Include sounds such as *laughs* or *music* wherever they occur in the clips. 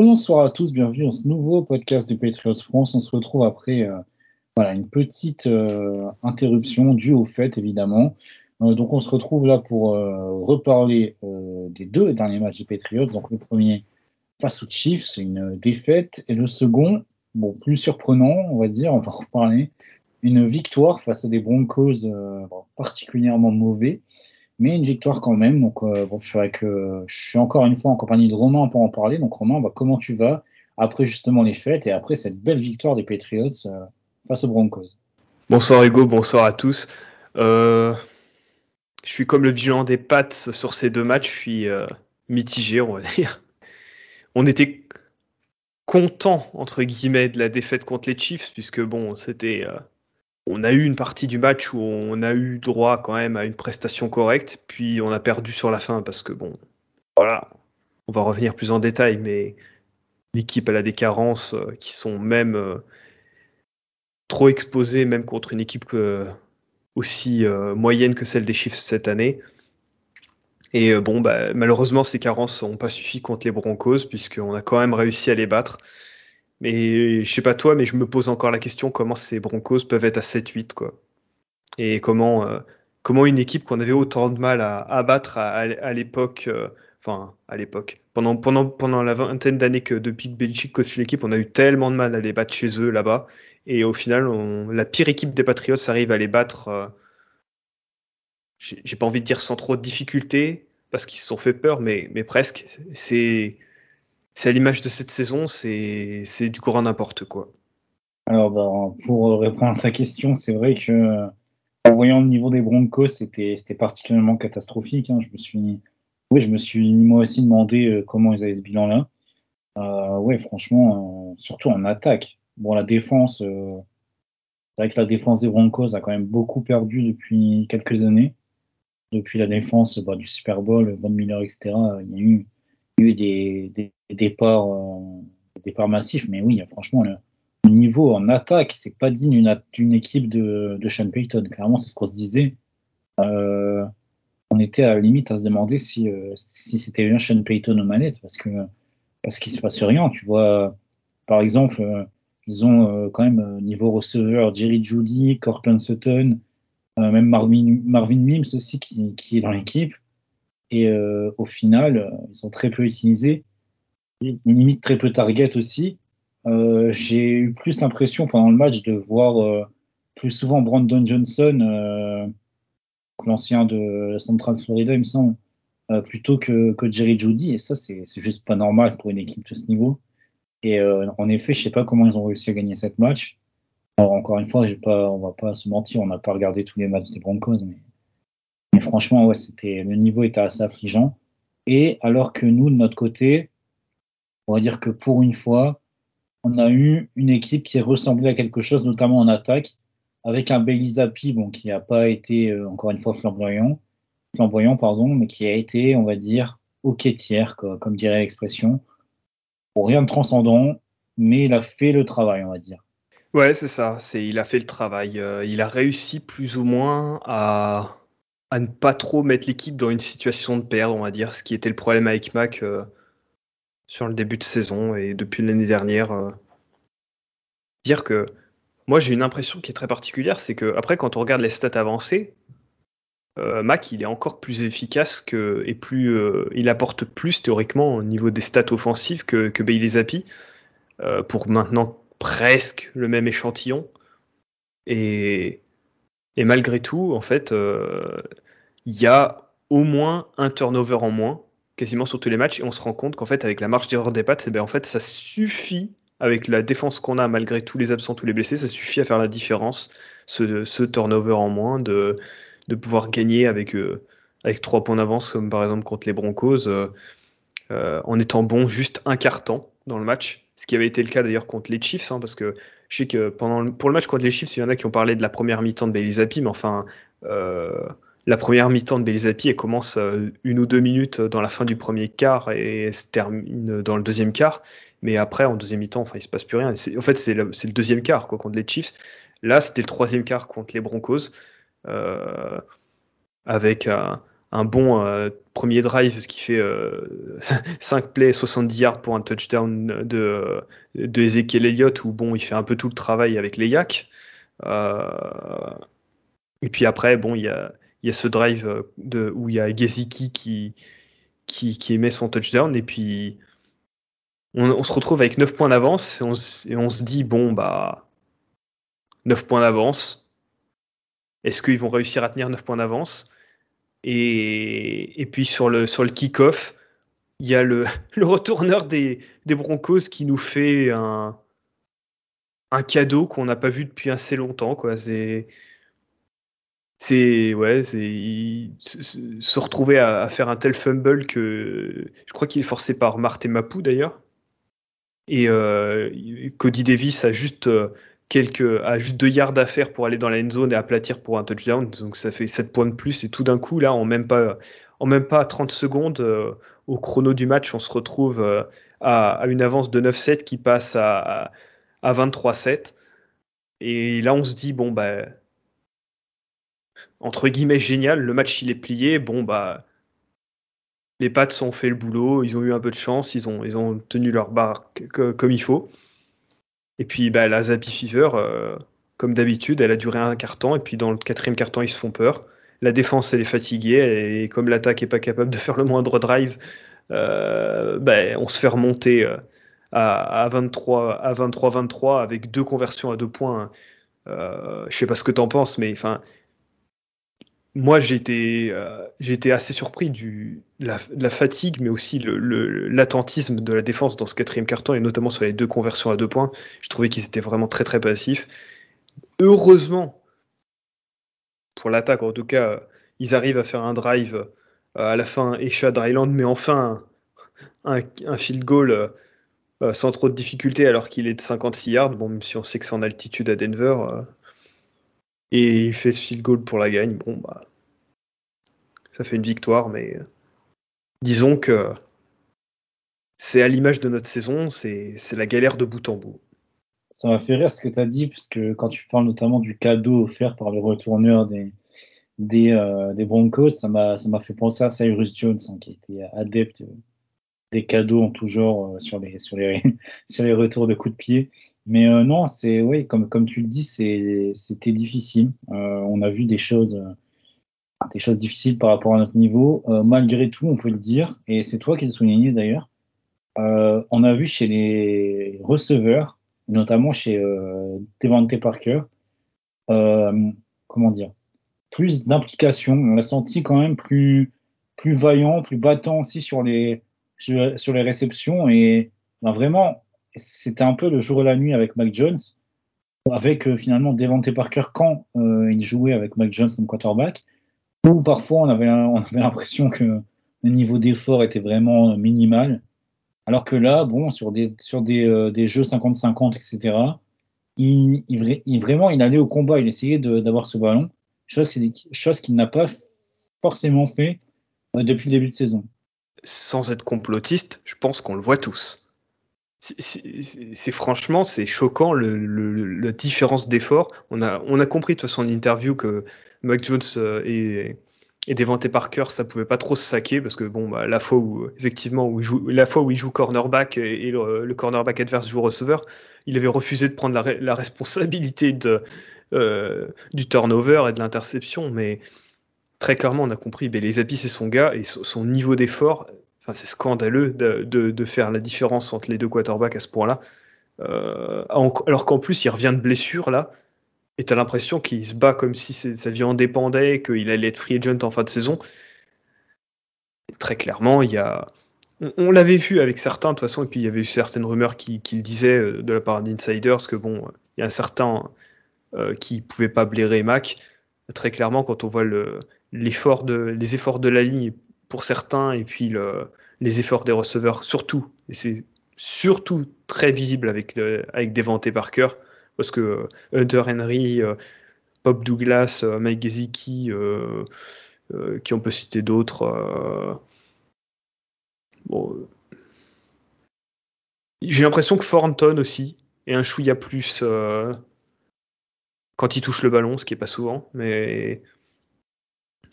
Bonsoir à tous, bienvenue dans ce nouveau podcast de Patriots France. On se retrouve après euh, une petite euh, interruption due au fait, évidemment. Euh, donc, on se retrouve là pour reparler des deux derniers matchs des Patriots. Donc, le premier face aux Chiefs, c'est une défaite. Et le second, bon, plus surprenant, on va dire, on va reparler, une victoire face à des Broncos particulièrement mauvais mais une victoire quand même. Donc, euh, bon, je je suis encore une fois en compagnie de Romain pour en parler. Donc, Romain, bah, comment tu vas après justement les fêtes et après cette belle victoire des Patriots euh, face aux Broncos? Bonsoir Hugo, bonsoir à tous. Euh, je suis comme le bilan des pattes sur ces deux matchs, je suis mitigé, on va dire. On était content entre guillemets de la défaite contre les Chiefs puisque bon, c'était on a eu une partie du match où on a eu droit quand même à une prestation correcte, puis on a perdu sur la fin parce que bon, voilà, on va revenir plus en détail, mais l'équipe a des carences euh, qui sont même euh, trop exposées, même contre une équipe aussi euh, moyenne que celle des Chiefs cette année. Et bon, bah, malheureusement, ces carences n'ont pas suffi contre les Broncos, puisqu'on a quand même réussi à les battre. Mais je sais pas toi, mais je me pose encore la question comment ces Broncos peuvent être à 7-8, quoi. Et comment, euh, comment une équipe qu'on avait autant de mal à, à battre à, l'époque, euh, enfin, à l'époque, pendant, pendant, pendant la vingtaine d'années que depuis que Belichick coach l'équipe, on a eu tellement de mal à les battre chez eux, là-bas. Et au final, la pire équipe des Patriots arrive à les battre, euh, j'ai pas envie de dire sans trop de difficultés, parce qu'ils se sont fait peur, mais, mais presque. C'est c'est à l'image de cette saison, c'est du grand n'importe quoi. Alors, bah, pour répondre à ta question, c'est vrai que en voyant le niveau des Broncos, c'était particulièrement catastrophique. hein. Je me suis, oui, je me suis moi aussi demandé euh, comment ils avaient ce bilan-là. Euh, ouais, franchement, euh, surtout en attaque. Bon, la défense, euh, c'est vrai que la défense des Broncos a quand même beaucoup perdu depuis quelques années. Depuis la défense bah, du Super Bowl, Von Miller, etc. Il y a eu, eu des, départs, euh, massifs, mais oui, franchement, le, niveau en attaque, c'est pas digne d'une équipe de, de Sean Payton. Clairement, c'est ce qu'on se disait. Euh, on était à la limite à se demander si, euh, si c'était bien Sean Payton aux manettes, parce que parce qu'il se passe rien. Tu vois, par exemple, ils ont quand même niveau receveur Jerry Judy, Cortland Sutton, même Marvin, Mims aussi qui est dans l'équipe. Et euh, au final, euh, ils sont très peu utilisés. Limite très peu target aussi. Euh, j'ai eu plus l'impression pendant le match de voir euh, plus souvent Brandon Johnson, euh, l'ancien de Central Florida, il me semble, euh, plutôt que, que Jerry Judy. Et ça, c'est juste pas normal pour une équipe de ce niveau. Et en effet, je sais pas comment ils ont réussi à gagner cette match. Alors, encore une fois, pas, on va pas se mentir, on n'a pas regardé tous les matchs des Broncos, mais, franchement, ouais, c'était le niveau était assez affligeant. Et alors que nous, de notre côté, on va dire que pour une fois, on a eu une équipe qui ressemblait à quelque chose, notamment en attaque, avec un bon, qui n'a pas été, euh, encore une fois, flamboyant, flamboyant, pardon, mais qui a été, on va dire, au tiers, quoi, comme dirait l'expression. Bon, rien de transcendant, mais il a fait le travail, on va dire. Ouais, c'est ça. C'est, il a fait le travail. Euh, il a réussi plus ou moins à, à ne pas trop mettre l'équipe dans une situation de perdre, on va dire, ce qui était le problème avec Mac euh, sur le début de saison et depuis l'année dernière. euh. Dire que moi j'ai une impression qui est très particulière, c'est que après quand on regarde les stats avancées, euh, Mac il est encore plus efficace et plus il apporte plus théoriquement au niveau des stats offensives que, que Bailey Zappi pour maintenant presque le même échantillon. Et, et malgré tout, en fait, euh, il y a au moins un turnover en moins, quasiment sur tous les matchs, et on se rend compte qu'en fait, avec la marge d'erreur des pattes, eh ben, en fait, ça suffit, avec la défense qu'on a, malgré tous les absents, tous les blessés, ça suffit à faire la différence, ce, turnover en moins, de, pouvoir gagner avec, euh, avec trois points d'avance, comme par exemple contre les Broncos, en étant bon juste un quart temps dans le match, ce qui avait été le cas d'ailleurs contre les Chiefs, hein, parce que je sais que pendant pour le match contre les Chiefs, il y en a qui ont parlé de la première mi-temps de Belisapi, mais enfin, la première mi-temps de Belisapi, elle commence une ou deux minutes dans la fin du premier quart et se termine dans le deuxième quart. Mais après, en deuxième mi-temps, enfin, il se passe plus rien. En fait, c'est le, le, deuxième quart quoi, contre les Chiefs. Là, c'était le troisième quart contre les Broncos, euh, avec un bon euh, premier drive qui fait euh, *laughs* 5 plays, 70 yards pour un touchdown de, de Ezekiel Elliott, où bon, il fait un peu tout le travail avec les Yaks. Euh, et puis après, bon, il y a, y a ce drive de, où il y a Gesicki qui, qui, qui émet son touchdown, et puis on, se retrouve avec 9 points d'avance et, on, se dit, bon, bah, 9 points d'avance. Est-ce qu'ils vont réussir à tenir 9 points d'avance? Et, puis sur le, sur le kick-off, il y a le, *laughs* le retourneur des, des, Broncos qui nous fait un, un cadeau qu'on n'a pas vu depuis assez longtemps. Quoi. C'est, c'est ouais, c'est se retrouver à, faire un tel fumble que je crois qu'il est forcé par Martin Mapou d'ailleurs. Et euh, Cody Davis a juste euh, quelques, a juste deux yards à faire pour aller dans la end zone et aplatir pour un touchdown. Donc ça fait 7 points de plus. Et tout d'un coup, là, en même pas, en même pas 30 secondes, euh, au chrono du match, on se retrouve à, une avance de 9-7 qui passe à, à 23-7. Et là, on se dit, bon, bah, entre guillemets, génial, le match il est plié. Bon, bah, les Pats ont fait le boulot, ils ont eu un peu de chance, ils ont, ils ont tenu leur barre comme il faut. Et puis bah, la Zappy Fever, euh, comme d'habitude, elle a duré un quart temps, et puis dans le quatrième quart temps, ils se font peur. La défense, elle est fatiguée, et comme l'attaque n'est pas capable de *laughs* faire le moindre drive, euh, bah, on se fait remonter euh, à, à 23-23 avec deux conversions à deux points. Euh, je sais pas ce que tu en penses, mais enfin, moi, été, euh, été, assez surpris de la fatigue, mais aussi l'attentisme de la défense dans ce quatrième carton, et notamment sur les deux conversions à deux points. Je trouvais qu'ils étaient vraiment très très passifs. Heureusement, pour l'attaque en tout cas, ils arrivent à faire un drive euh, à la fin, Eshad Island, mais enfin un, field goal euh, sans trop de difficultés alors qu'il est de 56 yards. Bon, même si on sait que c'est en altitude à Denver. Euh, et il fait ce field goal pour la gagne. Bon, bah, ça fait une victoire, mais euh, disons que c'est à l'image de notre saison, c'est la galère de bout en bout. Ça m'a fait rire ce que tu as dit, puisque quand tu parles notamment du cadeau offert par le retourneur des, des, euh, des Broncos, ça m'a fait penser à Cyrus Jones, hein, qui était adepte des cadeaux en tout genre euh, sur, les, sur, les, *laughs* sur les retours de coups de pied. Mais euh, non, c'est oui, comme, comme tu le dis, c'était difficile. Euh, on a vu des choses, des choses difficiles par rapport à notre niveau. malgré tout, on peut le dire, et c'est toi qui le souligné d'ailleurs. on a vu chez les receveurs, notamment chez Devante Parker, comment dire, plus d'implication. On l'a senti quand même plus, plus vaillant, plus battant aussi sur les, sur les réceptions. Et ben, vraiment, c'était un peu le jour et la nuit avec Mike Jones, avec euh, finalement Devante Parker quand euh, il jouait avec Mike Jones comme quarterback, où parfois on avait, on avait l'impression que le niveau d'effort était vraiment minimal. Alors que là, bon, sur des, euh, jeux 50-50, etc., il, il, vraiment, il allait au combat, il essayait d'avoir ce ballon, chose, chose qu'il n'a pas forcément fait depuis le début de saison. Sans être complotiste, je pense qu'on le voit tous c'est franchement, c'est choquant le, la différence d'effort. On a, on a compris de toute façon en interview que Mike Jones euh, et, et Devante Parker, ça pouvait pas trop se saquer parce que bon, bah, la fois où effectivement où il joue, la fois où il joue cornerback et, le, cornerback adverse joue receveur, il avait refusé de prendre la, la responsabilité de, euh, du turnover et de l'interception, mais très clairement, on a compris, ben, les habits c'est son gars et son niveau d'effort c'est scandaleux de, faire la différence entre les deux quarterbacks à ce point-là. Euh, alors qu'en plus, il revient de blessure là, et tu as l'impression qu'il se bat comme si sa vie en dépendait, qu'il allait être free agent en fin de saison. très clairement, il y a. On, l'avait vu avec certains, de toute façon, et puis il y avait eu certaines rumeurs qui, le disaient euh, de la part d'insiders que bon, il y a un certain euh, qui pouvait pas blairer Mac. Très clairement, quand on voit le, l'effort de, les efforts de la ligne pour certains et puis le, les efforts des receveurs surtout. Et c'est surtout très visible avec, euh, avec Devante Parker parce que Hunter Henry, Bob Douglas, Mike Gesicki, qui on peut citer d'autres. bon, j'ai l'impression que Thornton aussi est un chouïa plus euh, quand il touche le ballon, ce qui est pas souvent. Mais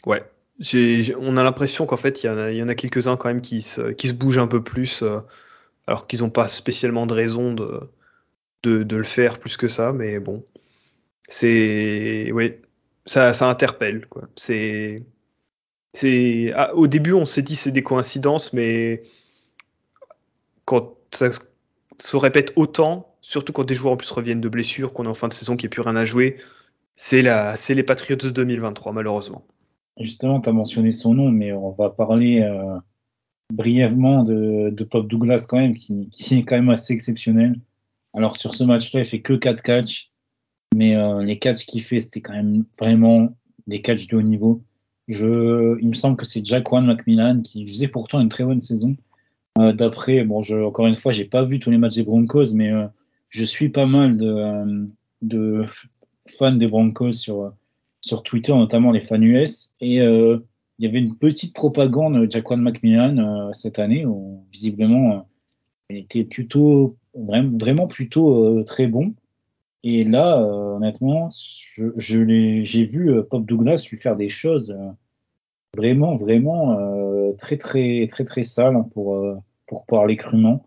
ouais, on a l'impression qu'en fait, il y, en a, quelques-uns quand même qui se, qui se bougent un peu plus, euh, alors qu'ils n'ont pas spécialement de raison de, de, le faire plus que ça. Mais bon, c'est. Oui, ça, ça interpelle. Quoi. C'est. Ah, au début, on s'est dit c'est des coïncidences, mais quand ça, se répète autant, surtout quand des joueurs en plus reviennent de blessures, qu'on est en fin de saison, qu'il n'y a plus rien à jouer. C'est les Patriots 2023, malheureusement. Justement, tu as mentionné son nom, mais on va parler euh, brièvement de, de, Pop Douglas quand même, qui, qui, est quand même assez exceptionnel. Alors sur ce match-là, il fait que 4 catchs, mais euh, les catchs qu'il fait, c'était quand même vraiment des catchs de haut niveau. Je, il me semble que c'est Jack One McMillan qui faisait pourtant une très bonne saison, euh, d'après, bon, je, encore une fois, j'ai pas vu tous les matchs des Broncos, mais euh, je suis pas mal de, euh, de fans des Broncos sur, sur Twitter, notamment les fans US. Et il y avait une petite propagande Jaquan McMillan cette année, où visiblement, il était plutôt, vraiment, plutôt très bon. Et là, honnêtement, j'ai vu Pop Douglas lui faire des choses vraiment, vraiment euh, très, très, très, très sale pour, euh, pour parler crûment.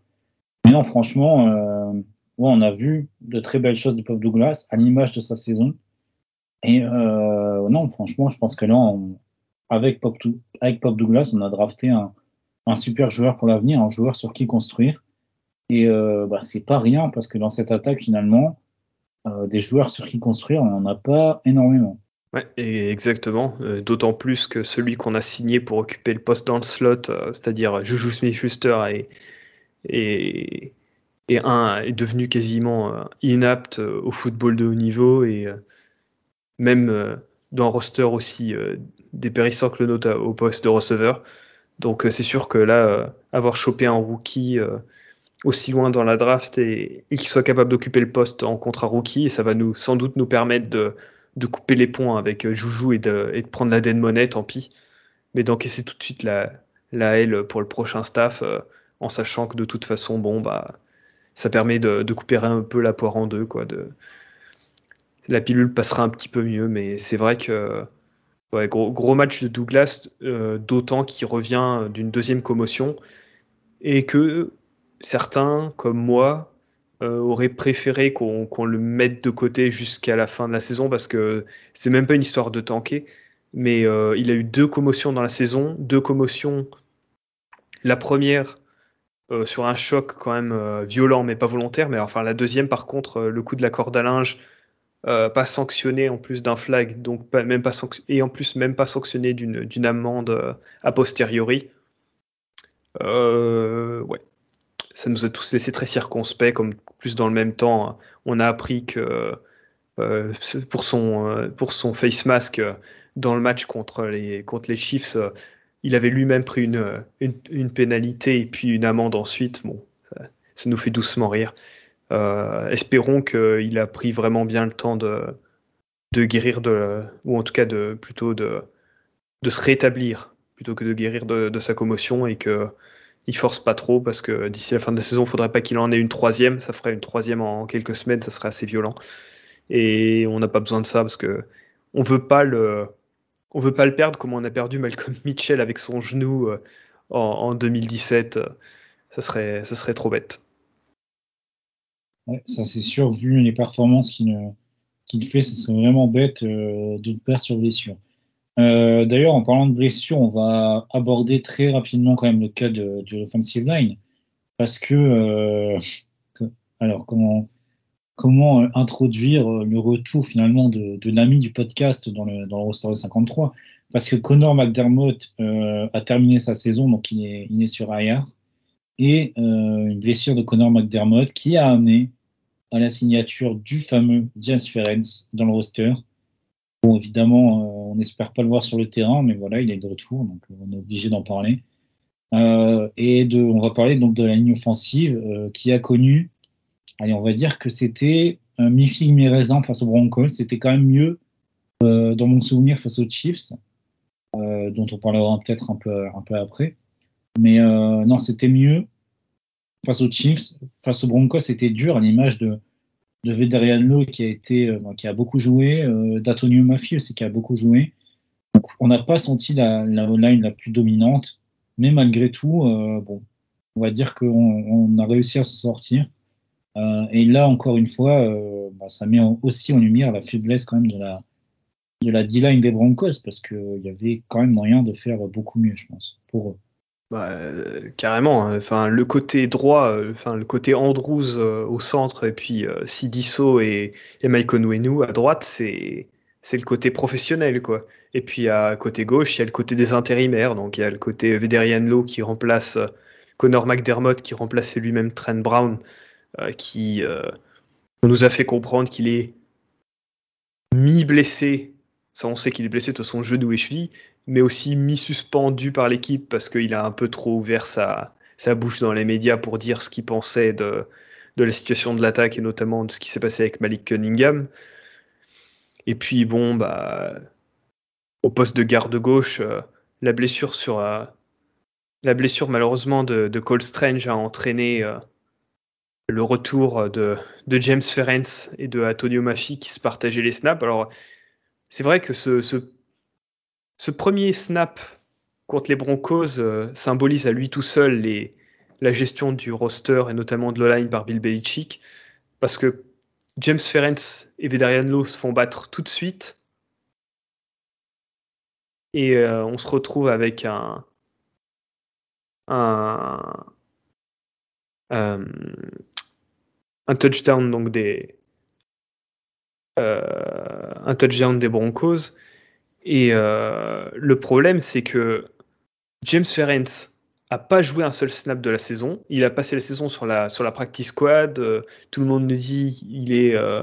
Mais non, franchement, euh, on a vu de très belles choses de Pop Douglas à l'image de sa saison. Et non, franchement, je pense que là, avec, Pop, avec Pop Douglas, on a drafté un, super joueur pour l'avenir, un joueur sur qui construire. Et bah, c'est pas rien parce que dans cette attaque, finalement, des joueurs sur qui construire, on n'en a pas énormément. Ouais, exactement. Euh, d'autant plus que celui qu'on a signé pour occuper le poste dans le slot, euh, c'est-à-dire Juju Smith-Schuster, est, un, est devenu quasiment euh, inapte au football de haut niveau et même dans un roster aussi dépérissant que le nôtre au poste de receveur. Donc c'est sûr que là, avoir chopé un rookie aussi loin dans la draft et, qu'il soit capable d'occuper le poste en contrat rookie, ça va nous sans doute nous permettre de de couper les points avec euh, Joujou et de, prendre la dead monnaie, tant pis. Mais d'encaisser tout de suite la, la L pour le prochain staff, euh, en sachant que de toute façon, bon, bah, ça permet de, couper un peu la poire en deux, quoi. La pilule passera un petit peu mieux, mais c'est vrai que gros, match de Douglas, euh, d'autant qu'il revient d'une deuxième commotion et que certains, comme moi, euh, aurait préféré qu'on le mette de côté jusqu'à la fin de la saison parce que c'est même pas une histoire de tanker. Mais euh, il a eu deux commotions dans la saison, deux commotions. La première sur un choc quand même violent mais pas volontaire. Mais enfin la deuxième par contre, le coup de la corde à linge, pas sanctionné en plus d'un flag, donc même pas et en plus même pas sanctionné d'une amende a posteriori. ouais, ça nous a tous laissé très circonspects, comme plus dans le même temps, on a appris que euh, pour, son, euh, pour son face mask euh, dans le match contre les, contre les Chiefs, il avait lui-même pris une, une, pénalité et puis une amende ensuite. Bon, ça, nous fait doucement rire. Espérons qu'il a pris vraiment bien le temps de, guérir, de, ou en tout cas de, plutôt de, se rétablir plutôt que de guérir de, sa commotion et que il force pas trop parce que d'ici la fin de la saison, il faudrait pas qu'il en ait une troisième. Ça ferait une troisième en quelques semaines, ça serait assez violent. Et on n'a pas besoin de ça parce que on veut pas le, perdre comme on a perdu Malcolm *laughs* Mitchell avec son genou euh, en, 2017. Ça serait, ça serait trop bête. Ça c'est sûr, vu les performances qu'il fait, ça serait vraiment bête euh, de perdre sur blessure. Euh, d'ailleurs, en parlant de blessures, on va aborder très rapidement quand même le cas de, l'offensive line. Parce que, euh, alors, comment, comment euh, introduire le retour finalement de, l'ami du podcast dans le, dans le roster 53 Parce que Connor McDermott a terminé sa saison, donc il est, il est sur IR. Et une blessure de Connor McDermott qui a amené à la signature du fameux James Ferenc dans le roster. Bon, évidemment, n'espère pas le voir sur le terrain, mais voilà, il est de retour, donc on est obligé d'en parler. Euh, et de, on va parler donc de la ligne offensive euh, qui a connu, allez, on va dire que c'était un mi-figue mi-raisin face aux Broncos. C'était quand même mieux euh, dans mon souvenir face aux Chiefs, dont on parlera peut-être un peu, un peu après. Mais non, c'était mieux face aux Chiefs. Face aux Broncos, c'était dur à l'image de, de Lowe qui a été, qui a beaucoup joué, d'Antonio Maffi qui a beaucoup joué. On n'a pas senti la, la line la plus dominante. Mais malgré tout, euh, bon, on va dire qu'on a réussi à s'en sortir. Euh, et là, encore une fois, euh, bah, ça met aussi en lumière la faiblesse quand même de la, de la D-line des Broncos, parce qu'il y avait quand même moyen de faire beaucoup mieux, je pense, pour eux. Bah, carrément. Hein. Enfin, le côté droit, enfin le côté Andrews au centre et puis Sidiso et, et Mike à droite, c'est le côté professionnel, quoi. Et puis à côté gauche, il y a le côté des intérimaires. Donc il y a le côté Vederian Lowe qui remplace euh, Connor McDermott, qui remplaçait lui-même Trent Brown, euh, qui euh, nous a fait comprendre qu'il est mi-blessé. Ça, on sait qu'il est blessé de son genou et cheville, mais aussi mi-suspendu par l'équipe parce qu'il a un peu trop ouvert sa, bouche dans les médias pour dire ce qu'il pensait de, la situation de l'attaque et notamment de ce qui s'est passé avec Malik Cunningham. Et puis bon, bah, au poste de garde gauche, euh, la blessure malheureusement de, Cole Strange a entraîné euh, le retour de, James Ferenc et de Antonio Maffi qui se partageaient les snaps. Alors c'est vrai que ce, premier snap contre les Broncos symbolise à lui tout seul la gestion du roster et notamment de l'O-line par Bill Belichick parce que James Ferenc et Vederian Lowe se font battre tout de suite. Et euh, on se retrouve avec un, euh, touchdown donc des euh, un touchdown des Broncos. Et le problème, c'est que James Ferenc a pas joué un seul snap de la saison. Il a passé la saison sur la, sur la practice squad. Euh, tout le monde nous dit il est, euh,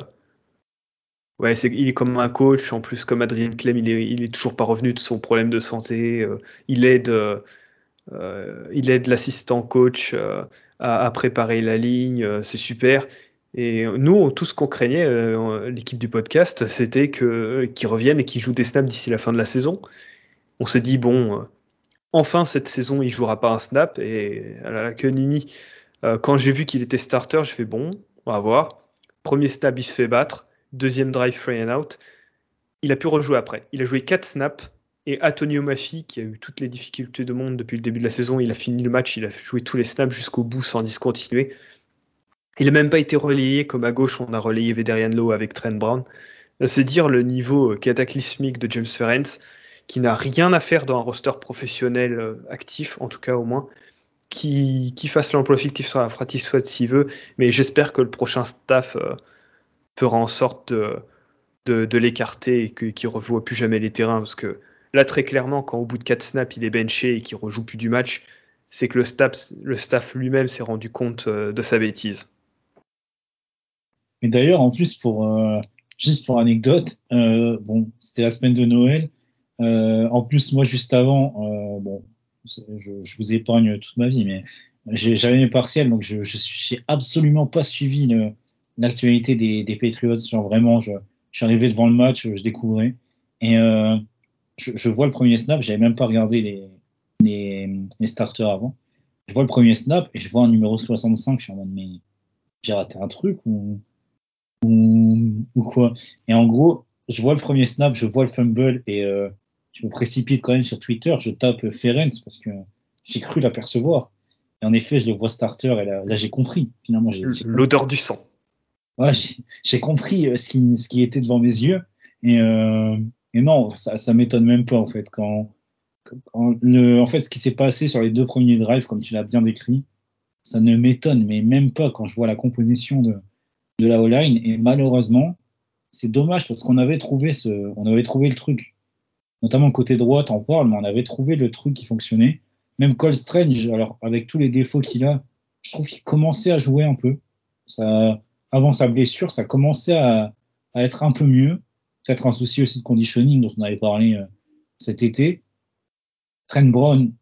ouais, il est comme un coach. En plus, comme Adrien Clem, il est, il est toujours pas revenu de son problème de santé. Euh, il aide, l'assistant coach à, préparer la ligne. c'est super. Et nous, tout ce qu'on craignait, l'équipe du podcast, c'était que qu'il revienne et qu'il joue des snaps d'ici la fin de la saison. On s'est dit bon enfin cette saison il jouera pas un snap. Et à la queue Nini. Euh, quand j'ai vu qu'il était starter je fais bon on va voir. Premier snap il se fait battre. Deuxième drive free and out. Il a pu rejouer après. Il a joué 4 snaps. Et Antonio Maffi qui a eu toutes les difficultés de monde depuis le début de la saison il a fini le match. Il a joué tous les snaps jusqu'au bout sans discontinuer il n'a même pas été relayé comme à gauche on a relayé Vederian Lowe avec Trent Brown. C'est dire le niveau cataclysmique de James Ferenc qui n'a rien à faire dans un roster professionnel euh, actif, en tout cas au moins, qui, fasse l'emploi fictif sur la pratique soit s'il veut, mais j'espère que le prochain staff euh, fera en sorte de, de, l'écarter et qu'il ne revoie plus jamais les terrains, parce que là, très clairement, quand au bout de 4 snaps, il est benché et qu'il rejoue plus du match, c'est que le staff, lui-même s'est rendu compte euh, de sa bêtise. D'ailleurs, en plus, pour, juste pour anecdote, bon, c'était la semaine de Noël, euh, en plus, moi, juste avant, euh, bon, je, vous épargne toute ma vie, mais j'avais mes partiels, donc je, suis absolument pas suivi l'actualité des, des, Patriots. Genre vraiment, je, suis arrivé devant le match, je découvrais. Et euh, je, vois le premier snap, j'avais même pas regardé les, les, les, starters avant. Je vois le premier snap et je vois un numéro 65, je suis en mode, mais j'ai raté un truc ou, ou, ou, quoi Et en gros, je vois le premier snap, je vois le fumble et euh, je me précipite quand même sur Twitter, je tape Ferenc parce que j'ai cru l'apercevoir. Et en effet, je le vois starter et là, j'ai compris. Finalement, l'odeur du sang. J'ai compris euh, ce qui, ce qui était devant mes yeux. Et, euh, et non, ça, ça m'étonne même pas en fait. Quand, le, en fait, ce qui s'est passé sur les deux premiers drives, comme tu l'as bien décrit, ça ne m'étonne, mais même pas quand je vois la composition de, de la O-line. Et malheureusement, c'est dommage parce qu'on avait trouvé ce, on avait trouvé le truc notamment côté droite, en parle, mais on avait trouvé le truc qui fonctionnait. Même Cole Strange, alors avec tous les défauts qu'il a, je trouve qu'il commençait à jouer un peu. Ça, avant sa blessure, ça commençait à, à, être un peu mieux. peut-être un souci aussi de conditioning dont on avait parlé cet été. Trent Brown,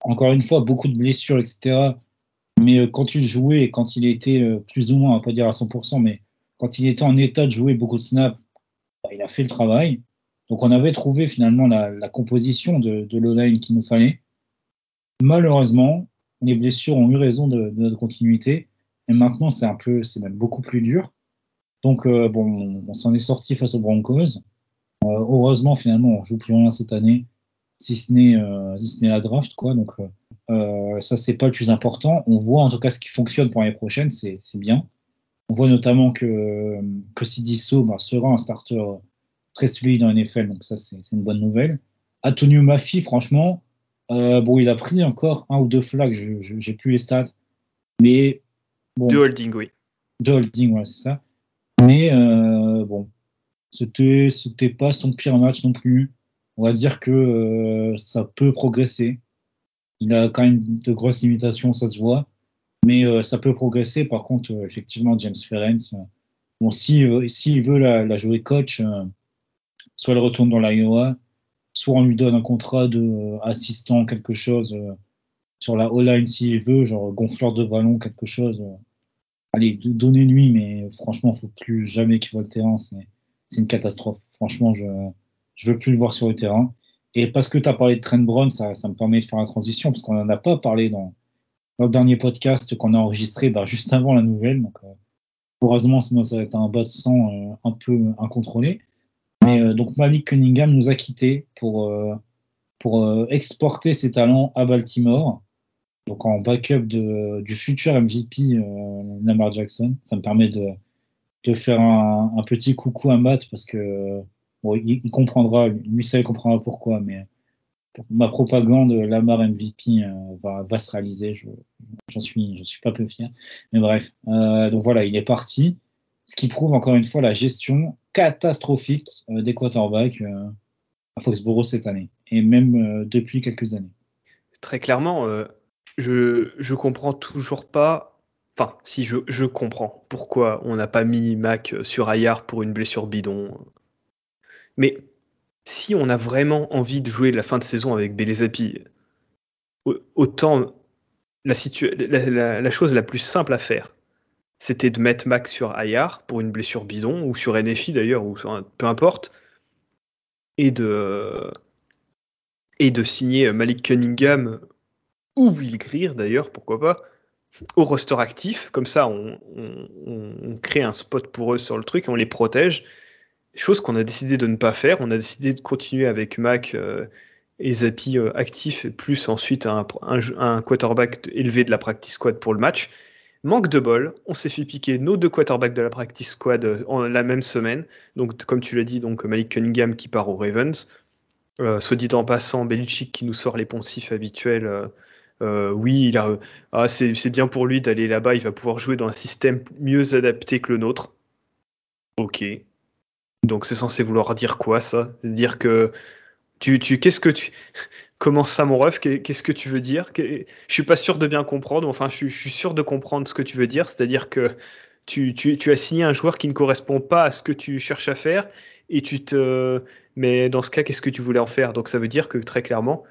encore une fois, beaucoup de blessures, etc. Mais quand il jouait, quand il était plus ou moins, on va pas dire à 100%, mais quand il était en état de jouer beaucoup de snaps, bah, il a fait le travail. Donc on avait trouvé finalement la, composition de, de l'O-line qu'il nous fallait. Malheureusement, les blessures ont eu raison de, notre continuité. Et maintenant, c'est un peu, c'est même beaucoup plus dur. Donc euh, bon, on, s'en est sorti face aux Broncos. Euh, heureusement, finalement, on joue plus rien cette année, si ce n'est euh, si ce n'est la draft, quoi. Donc ça, c'est pas le plus important. On voit en tout cas ce qui fonctionne pour l'année prochaine, c'est bien. On voit notamment que, que Sidiso bah, sera un starter très solide dans NFL, donc ça, c'est une bonne nouvelle. Antonio Maffi, franchement, euh, bon, il a pris encore un ou deux flags, je n'ai plus les stats, mais bon. De holding, oui. De holding, voilà, c'est ça. Mais euh, bon, c'était pas son pire match non plus. On va dire que euh, ça peut progresser. Il a quand même de grosses limitations, ça se voit. Mais euh, ça peut progresser. Par contre, euh, effectivement, James Ferencz, euh, bon, s'il si, veut la, la, jouer coach, soit il retourne dans l'Iowa, soit on lui donne un contrat d'assistant, quelque chose sur la O-line s'il veut, genre gonfleur de ballon, quelque chose. Allez, donnez-lui, mais franchement, il faut plus jamais qu'il voit le terrain. C'est une catastrophe. Franchement, je ne veux plus le voir sur le terrain. Et parce que tu as parlé de Trent Brown, ça, me permet de faire la transition, parce qu'on n'en a pas parlé dans, le dernier podcast qu'on a enregistré bah, juste avant la nouvelle. Donc, euh, heureusement, sinon ça va être un bas de sang euh, un peu incontrôlé. Mais euh, donc Malik Cunningham nous a quittés pour, exporter ses talents à Baltimore. Donc en backup du futur MVP Lamar Jackson. Ça me permet de, faire un, petit coucou à Matt parce que il, comprendra, lui il comprendra pourquoi, mais ma propagande Lamar MVP euh, va, se réaliser. J'en suis, je suis pas peu fier. Mais bref, euh, donc voilà, il est parti. Ce qui prouve encore une fois la gestion catastrophique euh, des quarterbacks à Foxborough cette année, et même depuis quelques années. Très clairement, je, je comprends toujours pas. Enfin, si je, je comprends pourquoi on n'a pas mis Mac sur Ayar pour une blessure bidon. Mais si on a vraiment envie de jouer la fin de saison avec Belezapi, autant la, chose la plus simple à faire, c'était de mettre Max sur Ayar pour une blessure bidon, ou sur NFI d'ailleurs, ou sur peu importe, et de, et de signer Malik Cunningham ou Will Greer d'ailleurs, pourquoi pas, au roster actif. Comme ça, on, on, crée un spot pour eux sur le truc et on les protège. Chose qu'on a décidé de ne pas faire. On a décidé de continuer avec Mac euh, et Zapi euh, actifs, plus ensuite un, quarterback élevé de la practice squad pour le match. Manque de bol, on s'est fait piquer nos deux quarterbacks de la practice squad euh, en la même semaine. Donc, comme tu l'as dit, donc Malik Cunningham qui part aux Ravens. soit dit en passant, Belichick qui nous sort les poncifs habituels. oui, il a, ah, c'est, bien pour lui d'aller là-bas, il va pouvoir jouer dans un système mieux adapté que le nôtre. Ok, donc c'est censé vouloir dire quoi ça? Dire que tu, tu qu'est-ce que tu *laughs* comment ça mon ref? Qu'est-ce que tu veux dire? Je suis pas sûr de bien comprendre. Enfin, je, suis sûr de comprendre ce que tu veux dire, c'est-à-dire que tu, tu, tu, as signé un joueur qui ne correspond pas à ce que tu cherches à faire et tu te mais dans ce cas, qu'est-ce que tu voulais en faire? Donc ça veut dire que très clairement,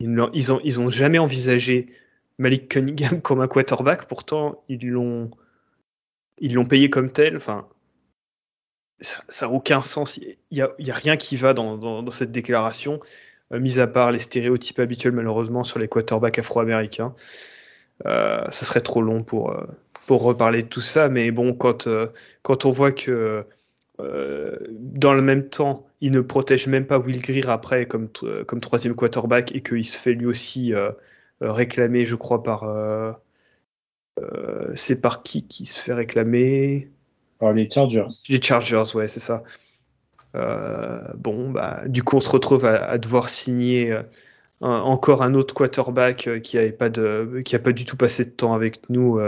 ils ils ont, ils ont jamais envisagé Malik Cunningham *laughs* comme un quarterback. Pourtant, ils l'ont ils l'ont payé comme tel. Enfin, ça n'a aucun sens. Il n'y a, rien qui va dans, dans, cette déclaration, euh, mis à part les stéréotypes habituels, malheureusement, sur les quarterbacks afro-américains. Euh, ça serait trop long pour, euh, pour reparler de tout ça, mais bon, quand, quand on voit que dans le même temps, il ne protège même pas Will Greer après comme, comme troisième quarterback et qu'il se fait lui aussi réclamer, je crois, par. c'est par qui qui se fait réclamer? Les Chargers. Les Chargers, ouais, c'est ça. Euh, bon, bah, du coup, on se retrouve à, devoir signer euh, encore un autre quarterback euh, qui n'a pas, de, qui a pas du tout passé de temps avec nous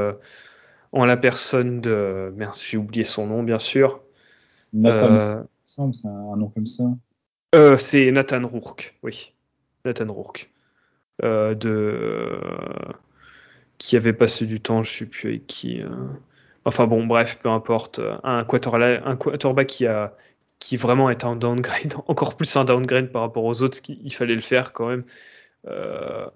en la personne de. Merde, j'ai oublié son nom, bien sûr. Nathan, c'est un nom comme ça. c'est Nathan Rourke, oui. Nathan Rourke. de qui avait passé du temps, je ne sais plus avec qui Enfin bon, bref, peu importe. Un, quarterback, un quarterback qui a qui vraiment est un downgrade, *laughs* encore plus un downgrade par rapport aux autres, il fallait le faire quand même. Euh,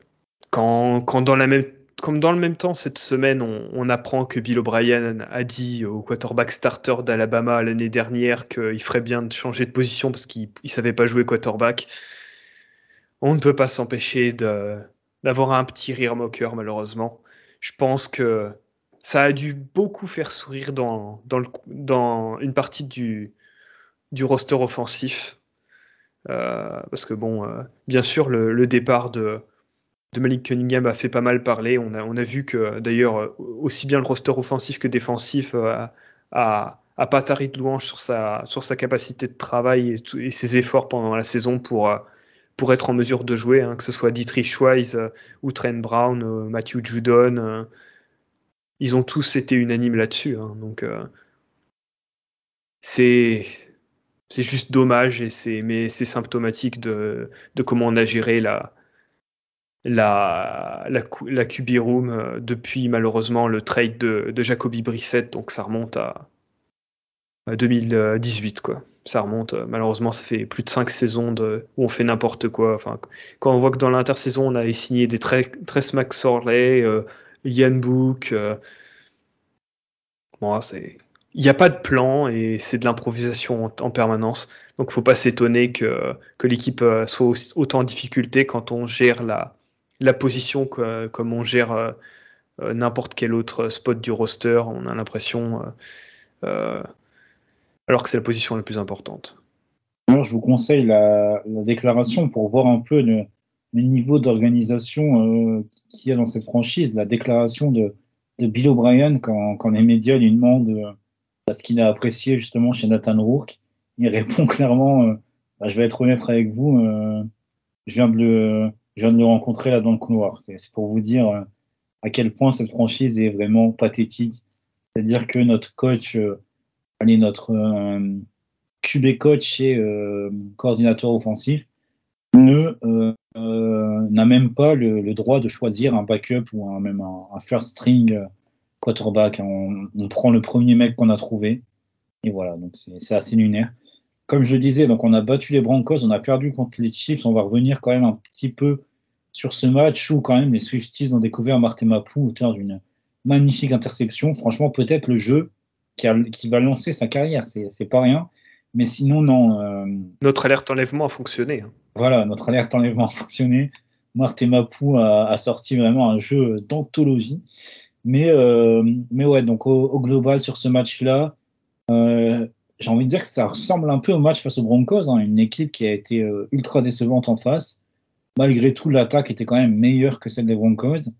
quand, quand, dans la même, comme dans le même temps, cette semaine, on, on apprend que Bill O'Brien a dit au quarterback starter d'Alabama l'année dernière qu'il ferait bien de changer de position parce qu'il ne savait pas jouer quarterback. On ne peut pas s'empêcher d'avoir un petit rire moqueur, malheureusement. Je pense que ça a dû beaucoup faire sourire dans, dans, le, dans une partie du, du roster offensif. Euh, parce que, bon, euh, bien sûr, le, départ de, Malik Cunningham a fait pas mal parler. On a, on a vu que, d'ailleurs, aussi bien le roster offensif que défensif euh, a, a, pas tari de louange sur sa, sur sa capacité de travail et, ses efforts pendant la saison pour, pour être en mesure de jouer, hein, que ce soit Dietrich Weiss ou Trent Brown, Matthew Judon ils ont tous été unanimes là-dessus. Hein, donc, euh, c'est c'est juste dommage, et c'est mais c'est symptomatique de, comment on a géré la, la, la, la QB Room euh, depuis malheureusement le trade de, de Jacoby Brissett. Donc, ça remonte à, 2018. Quoi. Ça remonte, euh, malheureusement, ça fait plus de 5 saisons où on fait n'importe quoi. Enfin, quand on voit que dans l'intersaison, on avait signé des très Smack Sorley, Yann Book. Euh, bon, c'est. Il n'y a pas de plan et c'est de l'improvisation en, permanence. Donc, faut pas s'étonner que, que l'équipe euh, soit autant en difficulté quand on gère la, la position comme on gère euh, n'importe quel autre spot du roster. On a l'impression. alors que c'est la position la plus importante. Je vous conseille la, déclaration pour voir un peu le, le niveau d'organisation euh, qu'il y a dans cette franchise, la déclaration de, de Bill O'Brien quand, quand, les médias lui demandent euh, ce qu'il a apprécié justement chez Nathan Rourke, il *laughs* répond clairement euh, bah, Je vais être honnête avec vous, je, viens de le, je viens de le rencontrer là dans le couloir. C'est pour vous dire à quel point cette franchise est vraiment pathétique. C'est-à-dire que notre coach, allez, notre QB coach et coordinateur offensif, ne euh, n'a même pas le, droit de choisir un backup ou même un, first string euh, quarterback. On, prend le premier mec qu'on a trouvé. Et voilà, donc c'est assez lunaire. Comme je le disais, donc on a battu les Broncos, on a perdu contre les Chiefs. On va revenir quand même un petit peu sur ce match où quand même les Swifties ont découvert Martin Mapou, auteur d'une magnifique interception. Franchement, peut-être le jeu qui, qui, va lancer sa carrière, c'est pas rien. Mais sinon, non. Euh, Notre alerte enlèvement a fonctionné. Hein. Voilà, notre alerte enlèvement a fonctionné. Marthe Mapou a, sorti vraiment un jeu d'anthologie. Mais, euh, mais ouais, donc au, global, sur ce match-là, euh, j'ai envie de dire que ça ressemble un peu au match face aux Broncos, hein, une équipe qui a été ultra décevante en face. Malgré tout, l'attaque était quand même meilleure que celle des Broncos.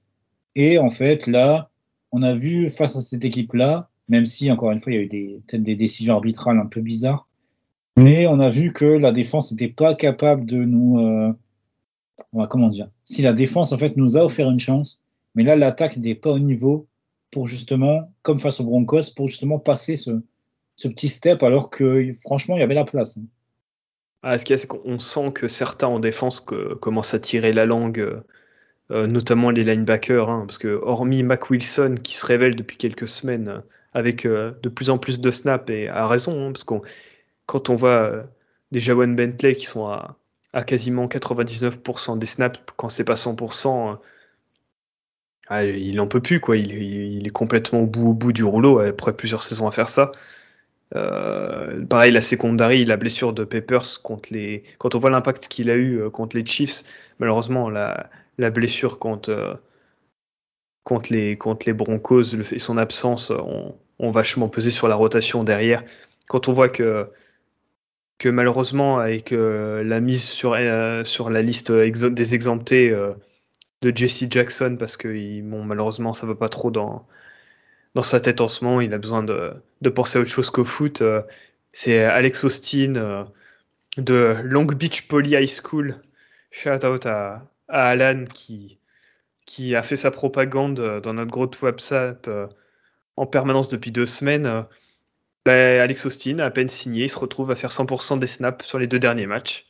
Et en fait, là, on a vu face à cette équipe-là, même si, encore une fois, il y a eu peut-être des décisions arbitrales un peu bizarres, mais on a vu que la défense n'était pas capable de nous. Euh, comment dire Si la défense, en fait, nous a offert une chance, mais là, l'attaque n'était pas au niveau pour justement, comme face aux Broncos, pour justement passer ce, petit step, alors que franchement, il y avait la place. Ah, ce qu'il y a, c'est qu'on sent que certains en défense commencent à tirer la langue, euh, notamment les linebackers, hein, parce que hormis Mac Wilson qui se révèle depuis quelques semaines euh, avec de plus en plus de snaps, et a raison, hein, parce qu'on quand on voit euh, des Jawan Bentley qui sont à, quasiment 99% des snaps, quand c'est pas 100%, euh, ah, il n'en peut plus, quoi. Il, est complètement au bout, au bout du rouleau après plusieurs saisons à faire ça. Euh, pareil, la secondary, la blessure de Peppers contre les. Quand on voit l'impact qu'il a eu contre les Chiefs, malheureusement, la, blessure contre, contre, les, contre les Broncos et son absence ont, ont, vachement pesé sur la rotation derrière. Quand on voit que que malheureusement, avec euh, la mise sur, euh, sur la liste des exemptés euh, de Jesse Jackson, parce que malheureusement, ça va pas trop dans, dans sa tête en ce moment, il a besoin de, de penser à autre chose qu'au foot. c'est Alex Austin de Long Beach Poly High School. Shout out à, à Alan qui, qui a fait sa propagande dans notre groupe WhatsApp en permanence depuis deux semaines. Bah, Alex Austin, à peine signé, il se retrouve à faire 100% des snaps sur les deux derniers matchs.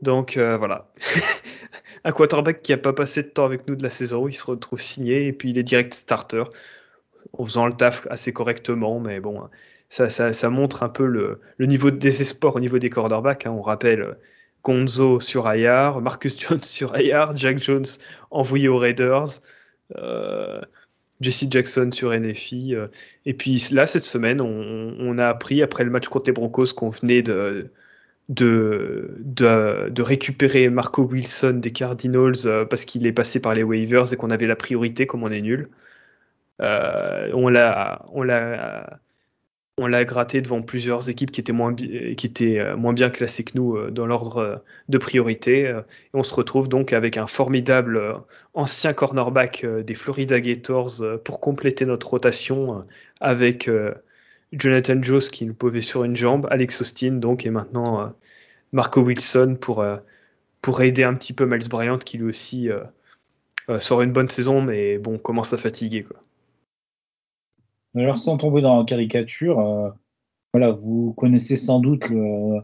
Donc euh, voilà. *laughs* un quarterback qui n'a pas passé de temps avec nous de la saison, il se retrouve signé et puis il est direct starter. en faisant le taf assez correctement, mais bon, ça, ça, montre un peu le, niveau de désespoir au niveau des cornerbacks. Hein. On rappelle Gonzo sur IR, Marcus *laughs* Jones sur IR, Jack Jones envoyé aux Raiders, euh, Jesse Jackson sur NFI. Euh. et puis là, cette semaine, on, a appris après le match contre les Broncos qu'on venait de, de, récupérer Marco Wilson des Cardinals euh, parce qu'il est passé par les waivers et qu'on avait la priorité comme on est nul. on l'a on l'a gratté devant plusieurs équipes qui étaient moins, qui étaient euh, moins bien classées que nous euh, dans l'ordre euh, de priorité. Et on se retrouve donc avec un formidable ancien cornerback des Florida Gators pour compléter notre rotation avec Jonathan Jones qui nous pouvait sur une jambe, Alex Austin donc et maintenant Marco Wilson pour, pour aider un petit peu Miles Bryant qui lui aussi sort une bonne saison mais bon commence à fatiguer quoi. Alors, sans tomber dans la caricature, euh, voilà, vous connaissez sans doute le,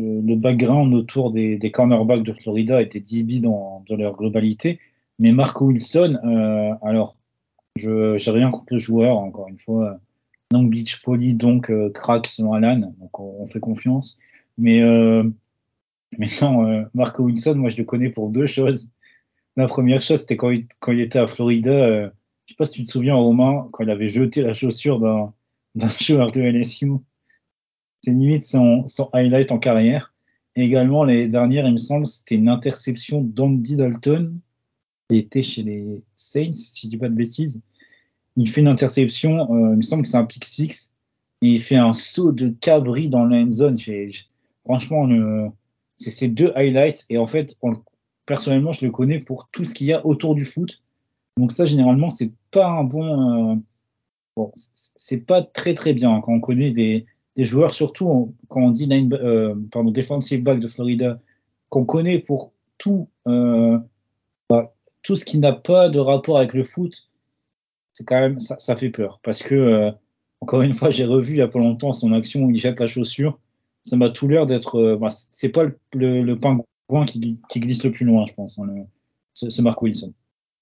le, background autour des, des, cornerbacks de Florida était DB dans, leur globalité. Mais Marco Wilson, euh, alors, je n'ai rien contre le joueur, encore une fois. Long Beach Poly, donc, euh, crack selon Alan, donc on, fait confiance. Mais euh, maintenant, Marco Wilson, moi, je le connais pour deux choses. La première chose, c'était quand quand il était à Florida je sais pas si tu te souviens, Romain, quand il avait jeté la chaussure d'un, *laughs* joueur de LSU. C'est limite son, highlight en carrière. Et également, les dernières, il me semble, c'était une interception d'Andy Dalton, qui était chez les Saints, si je dis pas de bêtises. Il fait une interception, euh, il me semble que c'est un pick six, et il fait un saut de cabri dans la end zone. franchement, c'est ces deux highlights. Et en fait, personnellement, je le connais pour tout ce qu'il y a autour du foot donc ça, généralement, c'est pas un bon. Euh, bon, c'est pas très très bien quand on connaît des, des joueurs, surtout quand on dit line, euh, pardon, defensive back de Florida, qu'on connaît pour tout, euh, bah, tout ce qui n'a pas de rapport avec le foot. C'est quand même ça, ça, fait peur parce que euh, encore une fois, j'ai revu il y a pas longtemps son action où il jette la chaussure. Ça m'a tout l'air d'être. Bah, c'est pas le, le, pingouin qui, qui, glisse le plus loin, je pense, hein, le, ce, ce Mark Wilson.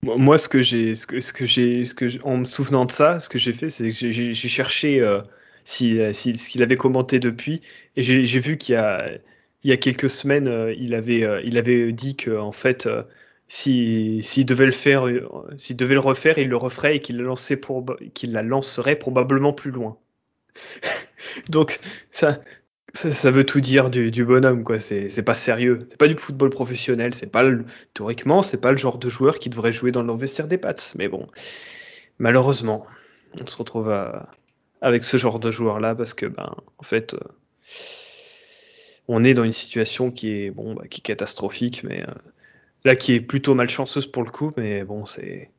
Moi, ce que j'ai, ce que, ce que j'ai, ce que en me souvenant de ça, ce que j'ai fait, c'est que j'ai cherché euh, si, si, ce qu'il avait commenté depuis, et j'ai vu qu'il y a, il y a quelques semaines, euh, il avait, euh, il avait dit que en fait, s'il si, devait le faire, s'il devait le refaire, il le referait et qu'il la, pour, qu'il la lancerait probablement plus loin. *laughs* Donc ça, ça, veut tout dire du, bonhomme, quoi. C'est pas sérieux. C'est pas du football professionnel. C'est pas théoriquement, c'est pas le genre de joueur qui devrait jouer dans le des pattes. Mais bon, malheureusement, on se retrouve avec ce genre de joueur-là parce que, ben, en fait, euh, on est dans une situation qui est bon, bah, qui catastrophique, mais euh, là, qui est plutôt malchanceuse pour le coup. Mais bon, c'est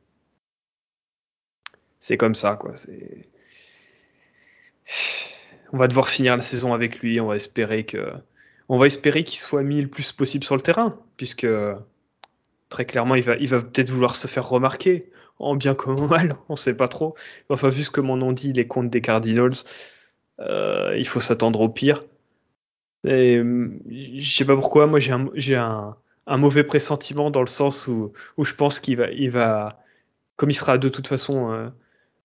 c'est comme ça, quoi. C'est on va devoir finir la saison avec lui. On va espérer que, on va espérer qu'il soit mis le plus possible sur le terrain, puisque très clairement, il va, il va peut-être vouloir se faire remarquer, en bien comme en mal, *laughs* on sait pas trop. Enfin, vu ce que mon nom dit, les comptes des Cardinals, euh, il faut s'attendre au pire. Et je sais pas pourquoi, moi j'ai un, un, mauvais pressentiment dans le sens où, où je pense qu'il va, il va, comme il sera de toute façon euh,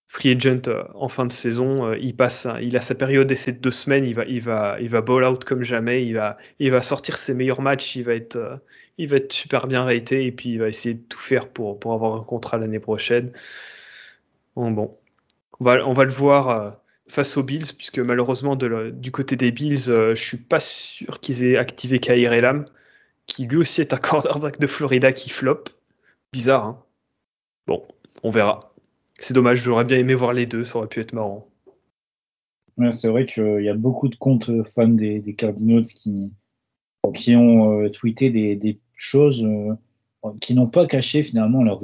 free agent euh, en fin de saison. Euh, il passe, il a sa période d'essai de deux semaines. Il va, il va, il va ball out comme jamais. Il va, il va sortir ses meilleurs matchs. Il va être, euh, il va être super bien raté et puis il va essayer de tout faire pour, pour avoir un contrat l'année prochaine. Bon, bon, on va, on va le voir face aux Bills puisque malheureusement du côté des Bills, je suis pas sûr qu'ils aient activé Kair Elam, qui lui aussi est un *laughs* quarterback de Florida qui flop. Bizarre, hein Bon, on verra. C'est dommage, j'aurais bien aimé voir les deux, ça aurait pu être marrant. c'est vrai qu'il y a beaucoup de comptes fans des, Cardinals qui, ont euh, tweeté des, choses euh, qui n'ont pas caché finalement leur,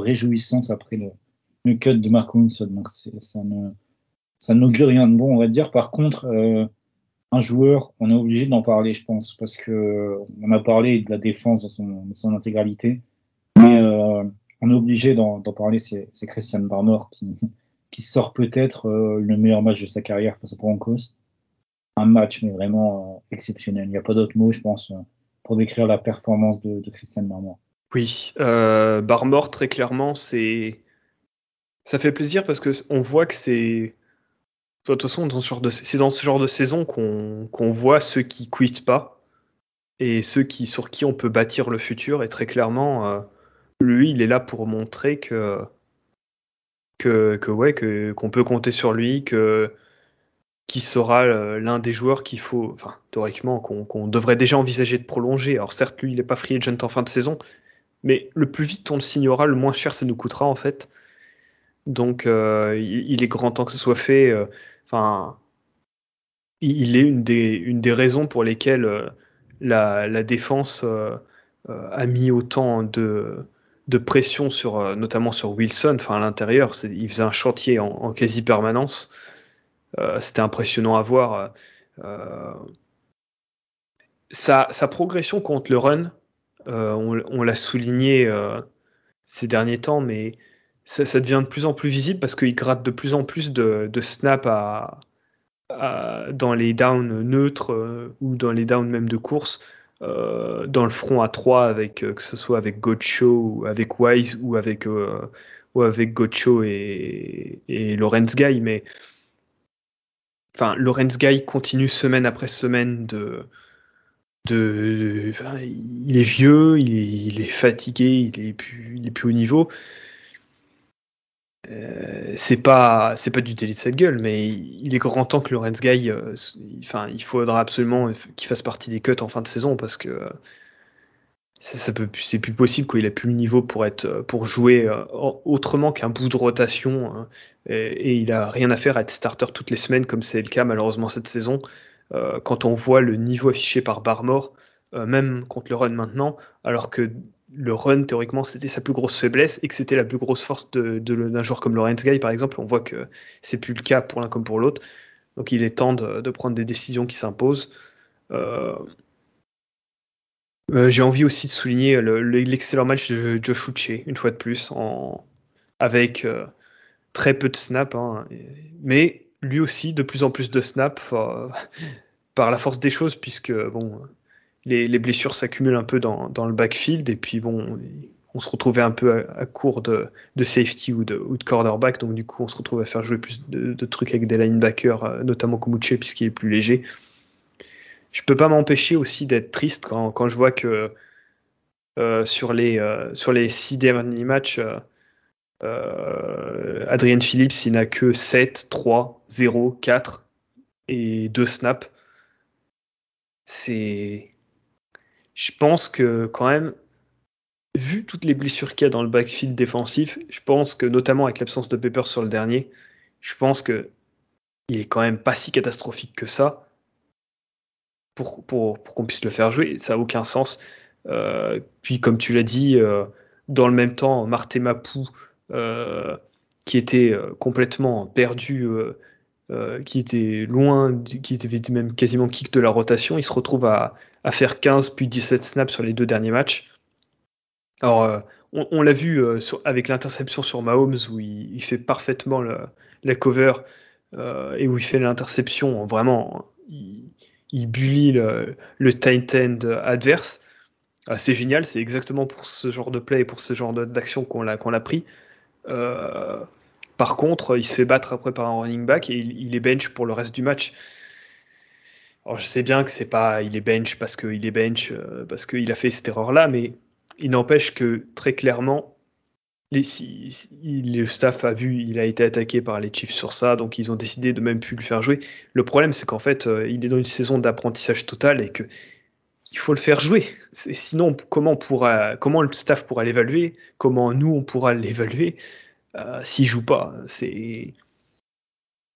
réjouissance après le, cut de Mark Wilson. Ça n'augure rien de bon, on va dire. Par contre, euh, un joueur, on est obligé d'en parler, je pense, parce que on a parlé de la défense dans son intégralité. On est obligé d'en parler, c'est Christian Barmore qui, sort peut-être euh, le meilleur match de sa carrière face à Broncos. Un match, mais vraiment euh, exceptionnel. Il n'y a pas d'autre mot, je pense, euh, pour décrire la performance de, Christian Barmore. Oui, Barmore, très clairement, ça fait plaisir parce que on voit que c'est. De toute façon, dans ce genre de, c'est dans ce genre de saison qu'on voit ceux qui quittent pas et ceux qui, sur qui on peut bâtir le futur. Et très clairement, euh, lui, il est là pour montrer que, que, ouais, qu'on peut compter sur lui, que qui sera euh, l'un des joueurs qu'il faut, enfin, théoriquement, qu'on devrait déjà envisager de prolonger. Alors certes, lui, il n'est pas free agent en fin de saison, mais le plus vite on le signera, le moins cher ça nous coûtera en fait. Donc euh, il, est grand temps que ce soit fait. Euh, enfin, il est une des, une des raisons pour lesquelles la, la, défense a mis autant de, de pression sur, notamment sur Wilson, enfin à l'intérieur. Il faisait un chantier en quasi permanence. Euh, c'était impressionnant à voir. Euh, sa, progression contre le run, euh, on, l'a souligné ces derniers temps, mais ça, devient de plus en plus visible parce qu'il gratte de plus en plus de, snaps dans les downs neutres ou dans les downs même de course. Dans le front à 3 avec que ce soit avec Gocho avec Wise ou avec ou avec Gocho et, et Lorenz Guy mais enfin, Lorenz Guy continue semaine après semaine de. de il est vieux, il est, fatigué, il est, plus, il est plus au niveau. Euh, c'est pas c'est pas du délit de cette gueule, mais il est grand temps que Lorenz Guy, euh, enfin, il faudra absolument qu'il fasse partie des cuts en fin de saison parce que ça, peut, c'est plus possible qu'il a plus le niveau pour être, euh, pour jouer euh, autrement qu'un bout de rotation. Hein. et, il a rien à faire à être starter toutes les semaines comme c'est le cas malheureusement cette saison. Euh, quand on voit le niveau affiché par Barmore, même contre le run maintenant, alors que le run théoriquement c'était sa plus grosse faiblesse et que c'était la plus grosse force de, d'un joueur comme Lorenz Guy par exemple, on voit que c'est plus le cas pour l'un comme pour l'autre. Donc il est temps de, de prendre des décisions qui s'imposent. Euh, j'ai envie aussi de souligner l'excellent match de Josh Uche, une fois de plus, avec euh, très peu de snaps, hein, mais lui aussi de plus en plus de snaps *laughs* par la force des choses, puisque bon, les, blessures s'accumulent un peu dans, le backfield, et puis bon, on se retrouvait un peu à, court de, safety ou de, ou de, cornerback, donc du coup on se retrouve à faire jouer plus de, trucs avec des linebackers, euh, notamment Komuche, puisqu'il est plus léger je peux pas m'empêcher aussi d'être triste quand, quand, je vois que euh, sur, les, euh, sur les six derniers matchs, euh, Adrien Phillips, il n'a que 7, 3, 0, 4 et 2 snaps. C'est. Je pense que quand même, vu toutes les blessures qu'il y a dans le backfield défensif, je pense que notamment avec l'absence de Pepper sur le dernier, je pense que il est quand même pas si catastrophique que ça pour, pour, qu'on puisse le faire jouer. Ça n'a aucun sens. Euh, puis, comme tu l'as dit, euh, dans le même temps, Marté Mapou, euh, qui était complètement perdu, qui était loin, qui était même quasiment kick de la rotation, il se retrouve à, à faire 15 puis 17 snaps sur les deux derniers matchs. Alors, on, l'a vu avec l'interception sur Mahomes où il, fait parfaitement la cover et où il fait l'interception. Vraiment, il, il bully le, tight end adverse. Ah, c'est génial, c'est exactement pour ce genre de play et pour ce genre d'action qu'on l'a qu'on l'a pris. Euh, par contre, il se fait battre après par un running back et il, est bench pour le reste du match. Alors, je sais bien que c'est pas il est bench parce qu'il est bench euh, parce qu'il a fait cette erreur là, mais il n'empêche que très clairement le staff a vu, il a été attaqué par les Chiefs sur ça, donc ils ont décidé de même plus le faire jouer. Le problème, c'est qu'en fait, euh, il est dans une saison d'apprentissage total et que il faut le faire jouer. Sinon, comment, pourra, comment le staff pourra l'évaluer? Comment nous, on pourra l'évaluer? Euh, s'il joue pas C'est.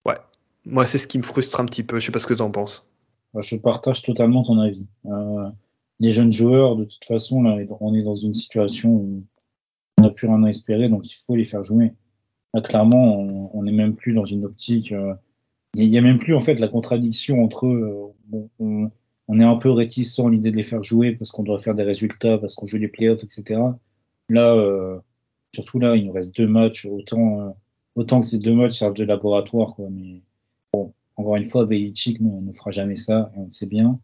Ouais. Moi, c'est ce qui me frustre un petit peu. Je sais pas ce que tu en penses. Je partage totalement ton avis. Euh, les jeunes joueurs, de toute façon, là, on est dans une situation où on n'a plus rien à espérer, donc il faut les faire jouer. clairement, on n'est même plus dans une optique. Euh, il n'y a même plus en fait la contradiction entre eux. on, est un peu réticent à l'idée de les faire jouer parce qu'on doit faire des résultats, parce qu'on joue les playoffs, etc. Là, euh, surtout là, il nous reste deux matchs, autant, euh, autant que ces deux matchs servent de laboratoire. Quoi, mais bon, encore une fois, Belichick ne, ne fera jamais ça, et on le sait bien.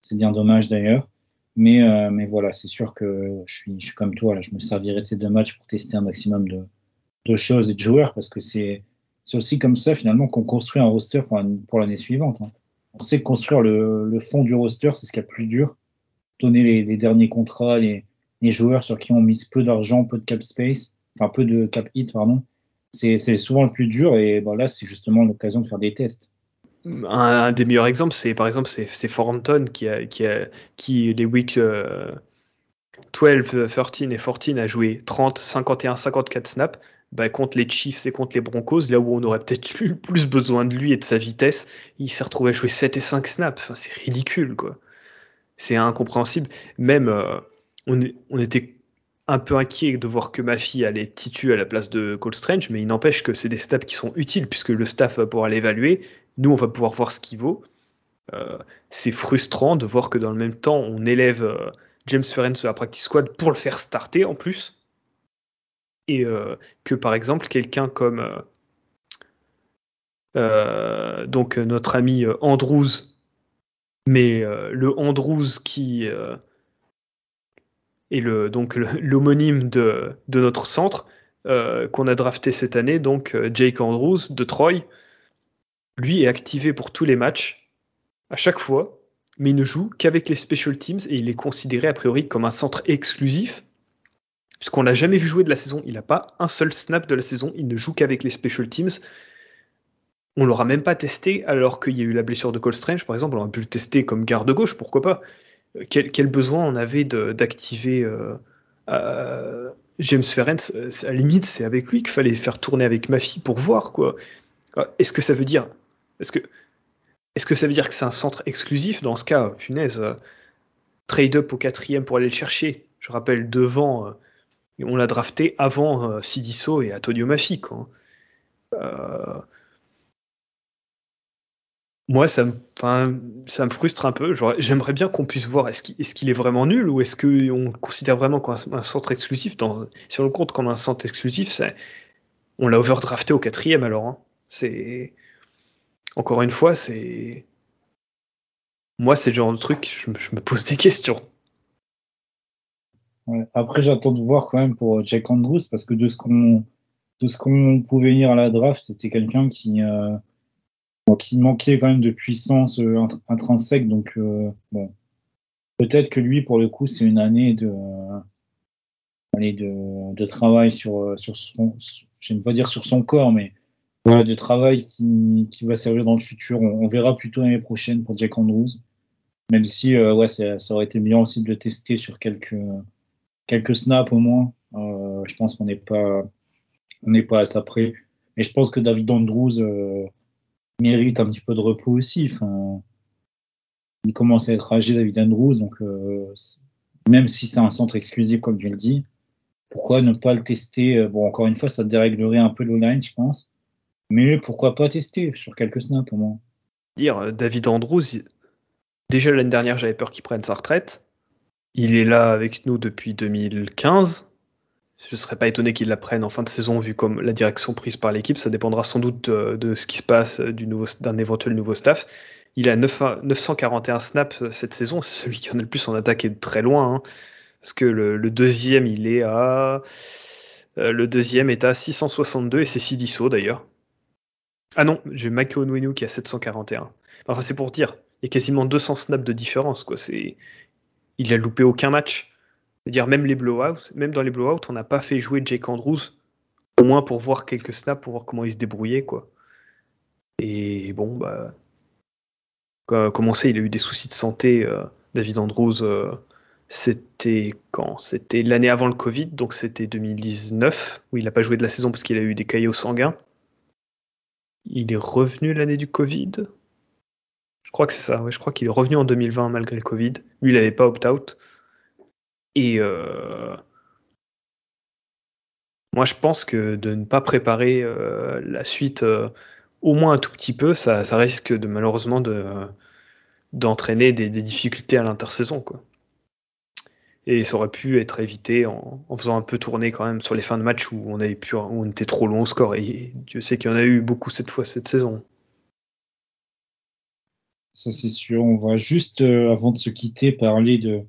C'est bien dommage d'ailleurs. Mais, euh, mais voilà, c'est sûr que je suis, je suis comme toi. Là, je me servirai de ces deux matchs pour tester un maximum de, de choses et de joueurs parce que c'est aussi comme ça finalement qu'on construit un roster pour, l'année suivante. Hein. On sait construire le, fond du roster, c'est ce qui est le plus dur. Donner les, derniers contrats, les, les, joueurs sur qui on mise peu d'argent, peu de cap space, enfin peu de cap hit, pardon. C'est souvent le plus dur et bah, là, c'est justement l'occasion de faire des tests. Un, des meilleurs exemples, c'est par exemple c'est Foranton qui a, qui a qui les week 12, 13 et 14 a joué 30, 51, 54 snaps. Bah, contre les Chiefs et contre les Broncos, là où on aurait peut-être eu plus besoin de lui et de sa vitesse, il s'est retrouvé à jouer 7 et 5 snaps. Enfin, c'est ridicule, quoi. C'est incompréhensible. Même, euh, on, était un peu inquiet de voir que ma fille allait titu à la place de Cole Strange, mais il n'empêche que c'est des snaps qui sont utiles puisque le staff va pouvoir l'évaluer. Nous, on va pouvoir voir ce qu'il vaut. Euh, c'est frustrant de voir que dans le même temps, on élève. Euh, James Ferentz à la practice squad pour le faire starter en plus. Et euh, que par exemple, quelqu'un comme donc notre ami Andrews, mais le Andrews qui le, donc l'homonyme de, de, notre centre qu'on a drafté cette année, donc Jake Andrews de Troy, lui est activé pour tous les matchs à chaque fois mais il ne joue qu'avec les special teams et il est considéré a priori comme un centre exclusif, puisqu'on l'a jamais vu jouer de la saison. Il n'a pas un seul snap de la saison, il ne joue qu'avec les special teams. On l'aura même pas testé alors qu'il y a eu la blessure de Cole Strange, par exemple, on aurait pu le tester comme garde gauche, pourquoi pas. Euh, quel, besoin on avait d'activer euh, euh, James Ferenc À la limite, c'est avec lui qu'il fallait faire tourner avec ma pour voir quoi. Est-ce que ça veut dire Est-ce que est-ce que ça veut dire que c'est un centre exclusif? Dans ce cas, punaise, euh, trade-up au quatrième pour aller le chercher. Je rappelle, devant, euh, on l'a drafté avant euh, Sidiso et Antonio Mafi. Moi, ça me, ça me frustre un peu. J'aimerais bien qu'on puisse voir est-ce qu'il est, vraiment nul ou est-ce qu'on considère vraiment qu'un un centre exclusif, dans, si on le compte comme un centre exclusif, on l'a overdrafté au quatrième alors. Hein. C'est encore une fois, c'est. Moi, c'est le genre de truc, je, me pose des questions. Après, j'attends de voir quand même pour Jack Andrews, parce que de ce qu'on de ce qu'on pouvait lire à la draft, c'était quelqu'un qui, euh, qui manquait quand même de puissance euh, intrinsèque. Donc, euh, bon, peut-être que lui, pour le coup, c'est une année de, de, de travail sur, sur son, je ne pas dire sur son corps, mais voilà, de travail qui, qui, va servir dans le futur. On, verra plutôt l'année prochaine pour Jack Andrews. Même si euh, ouais, ça, aurait été bien aussi de tester sur quelques, quelques snaps au moins. Euh, je pense qu'on n'est pas, on n'est pas à ça près. Mais je pense que David Andrews euh, mérite un petit peu de repos aussi. Enfin, il commence à être âgé, David Andrews. Donc, même si c'est un centre exclusif, comme tu le dis, pourquoi ne pas le tester Bon, encore une fois, ça déréglerait un peu le line, je pense. Mais pourquoi pas tester sur quelques snaps pour moi Dire euh, David Andrews, déjà l'année dernière j'avais peur qu'il prenne sa retraite. Il est là avec nous depuis 2015. Je ne serais pas étonné qu'il la prenne en fin de saison vu comme la direction prise par l'équipe. Ça dépendra sans doute de, ce qui se passe d'un éventuel nouveau staff. Il a 941 snaps euh, cette saison. C'est celui qui en a le plus en attaque et de très loin. Hein. parce que le, deuxième, il est à. Euh, le deuxième est à 662 et c'est Sidiso d'ailleurs. Ah non, j'ai Mike Onwenu qui a 741. Enfin, c'est pour dire, il y a quasiment 200 snaps de différence. Quoi. Il a loupé aucun match. Dire même les blowouts, même dans les blowouts, on n'a pas fait jouer Jake Andrews, au moins pour voir quelques snaps, pour voir comment il se débrouillait. Quoi. Et bon, bah. Comme on sait, il a eu des soucis de santé, euh, David Andrews. Euh, c'était quand? C'était l'année avant le Covid, donc c'était 2019, où il n'a pas joué de la saison parce qu'il a eu des caillots sanguins. Il est revenu l'année du Covid? Je crois que c'est ça, je crois qu'il est revenu en 2020 malgré le Covid. Lui, il n'avait pas opt-out. Et euh, moi, je pense que de ne pas préparer euh, la suite euh, au moins un tout petit peu, ça, risque de malheureusement d'entraîner des, difficultés à l'intersaison. Et ça aurait pu être évité en, faisant un peu tourner quand même sur les fins de match où on, pu, où on était trop long au score. Et Dieu sait qu'il y en a eu beaucoup cette fois cette saison. Ça c'est sûr. On va juste, avant de se quitter, parler, de,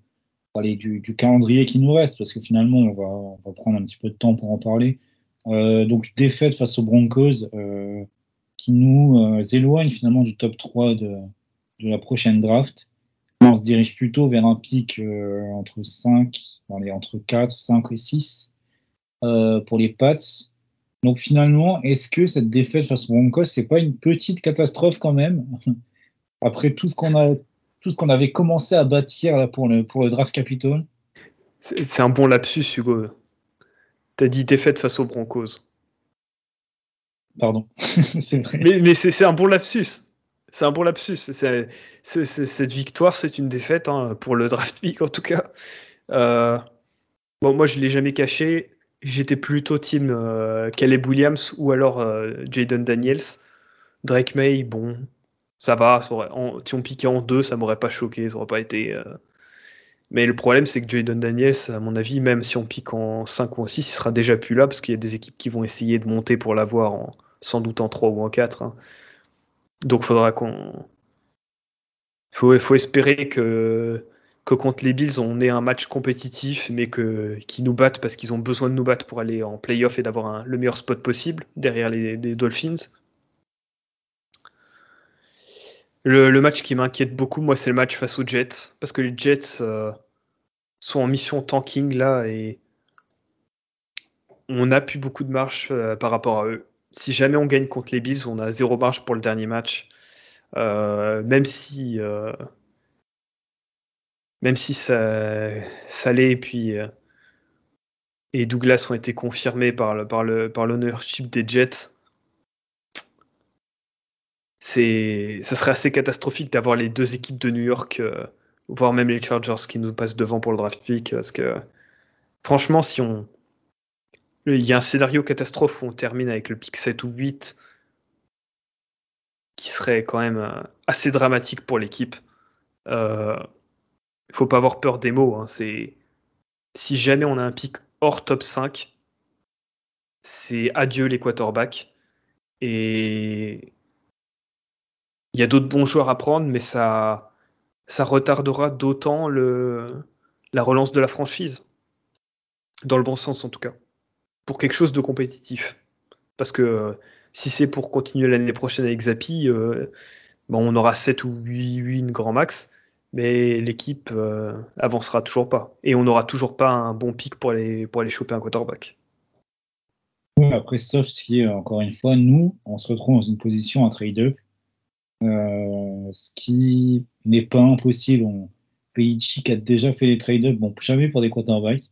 parler du, calendrier qui nous reste, parce que finalement, on va, on va, prendre un petit peu de temps pour en parler. donc défaite face aux Broncos qui nous éloigne finalement du top 3 de, de la prochaine draft. On se dirige plutôt vers un pic entre 5, entre 4, 5 et 6 pour les Pats. Donc finalement, est-ce que cette défaite face aux Broncos, c'est pas une petite catastrophe quand même? Après tout ce qu'on a, tout ce qu'on avait commencé à bâtir là, pour, le, pour le draft Capitol C'est un bon lapsus, Hugo. T'as dit défaite face aux Broncos. Pardon, *laughs* c'est vrai. Mais, mais c'est un bon lapsus. C'est un bon lapsus. cette victoire, c'est une défaite hein, pour le draft pick en tout cas. Euh, bon, moi, je l'ai jamais caché. J'étais plutôt team euh, Caleb Williams ou alors euh, Jaden Daniels. Drake May, bon, ça va. si on piquait en deux, ça m'aurait pas choqué, ça aurait pas été. Euh. Mais le problème, c'est que Jaden Daniels, à mon avis, même si on pique en 5 ou en 6, il sera déjà plus là parce qu'il y a des équipes qui vont essayer de monter pour l'avoir sans doute en 3 ou en 4. Hein. Donc, faudra qu'on. Faut, faut espérer que que contre les Bills, on ait un match compétitif, mais que qui nous battent parce qu'ils ont besoin de nous battre pour aller en playoff et d'avoir le meilleur spot possible derrière les, Dolphins. Le, match qui m'inquiète beaucoup, moi, c'est le match face aux Jets, parce que les Jets euh, sont en mission tanking là et on a plus beaucoup de marge euh, par rapport à eux. Si jamais on gagne contre les Bills, on a zéro marge pour le dernier match. Euh, même si même si ça, Salé et puis et Douglas ont été confirmés par le par le par l'ownership des Jets, c'est ça serait assez catastrophique d'avoir les deux équipes de New York, euh, voire même les Chargers qui nous passent devant pour le draft pick, parce que franchement, si on il y a un scénario catastrophe où on termine avec le pick 7 ou 8 qui serait quand même euh, assez dramatique pour l'équipe. Euh, il faut pas avoir peur des mots. Hein. C'est si jamais on a un pic hors top 5, c'est adieu les quarterbacks. Et il y a d'autres bons joueurs à prendre, mais ça, retardera d'autant la relance de la franchise. Dans le bon sens en tout cas. Pour quelque chose de compétitif. Parce que euh, si c'est pour continuer l'année prochaine avec Zapi, euh, bon, on aura 7 ou 8 wins grand max mais l'équipe euh, avancera toujours pas. Et on n'aura toujours pas un bon pic pour aller, pour choper un quarterback. après, sauf si, encore une fois, nous, on se retrouve dans une position à trade-up, euh, ce qui n'est pas impossible. On... a déjà fait des trade-up, bon, jamais pour des quarterbacks,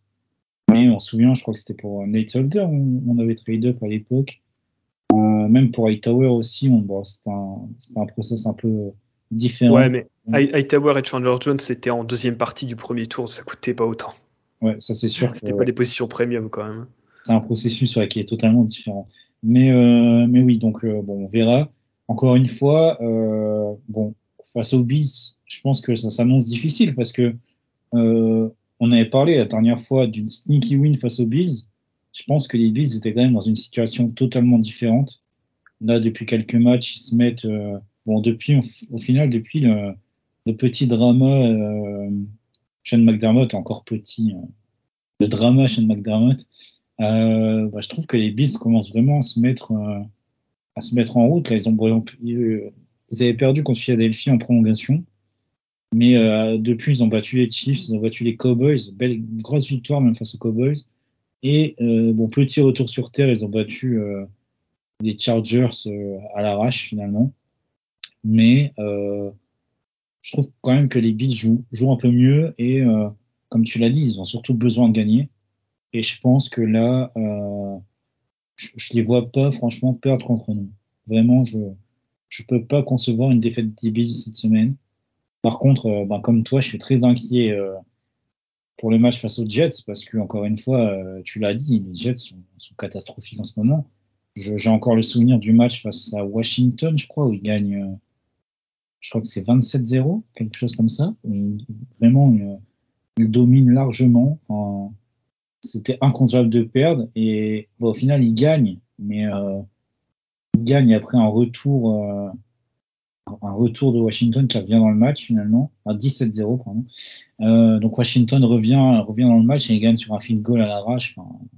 mais on se souvient, je crois que c'était pour Nate Holder, on, avait trade-up à l'époque. Euh, même pour Hightower aussi, bon, c'était un, un process un peu différent. Ouais, mais Hightower et Chandler Jones, c'était en deuxième partie du premier tour, ça coûtait pas autant. Ouais, ça c'est sûr. C'était pas des positions premium quand même. C'est un processus qui est totalement différent. Mais, euh, mais oui, donc euh, bon, on verra. Encore une fois, euh, bon, face aux Bills, je pense que ça s'annonce difficile parce que on avait parlé la dernière fois d'une sneaky win face aux Bills. Je pense que les Bills étaient quand même dans une situation totalement différente. Là, depuis quelques matchs, ils se mettent Bon, depuis, au final, depuis le, petit drama, euh, Sean McDermott, encore petit, euh, le drama Sean McDermott, euh, bah, je trouve que les Bills commencent vraiment à se mettre, euh, à se mettre en route. Là, ils, ont, ils avaient perdu contre Philadelphie en prolongation. Mais depuis, ils ont battu les Chiefs, ils ont battu les Cowboys. Belle, grosse victoire même face aux Cowboys. Et bon, petit retour sur terre, ils ont battu les Chargers à l'arrache finalement. Mais euh, je trouve quand même que les Bills jouent, jouent un peu mieux et, euh, comme tu l'as dit, ils ont surtout besoin de gagner. Et je pense que là, euh, je ne les vois pas franchement perdre contre nous. Vraiment, je ne peux pas concevoir une défaite des Bills cette semaine. Par contre, ben, comme toi, je suis très inquiet pour le match face aux Jets parce que, encore une fois, tu l'as dit, les Jets sont, sont, catastrophiques en ce moment. J'ai encore le souvenir du match face à Washington, je crois, où ils gagnent je crois que c'est 27-0, quelque chose comme ça. vraiment, il, domine largement. C'était inconcevable de perdre. Et au final, il gagne. Mais euh, il gagne après un retour, euh, un retour de Washington qui revient dans le match finalement. À 17-0, pardon. Euh, donc Washington revient, revient dans le match et il gagne sur un field goal à l'arrache.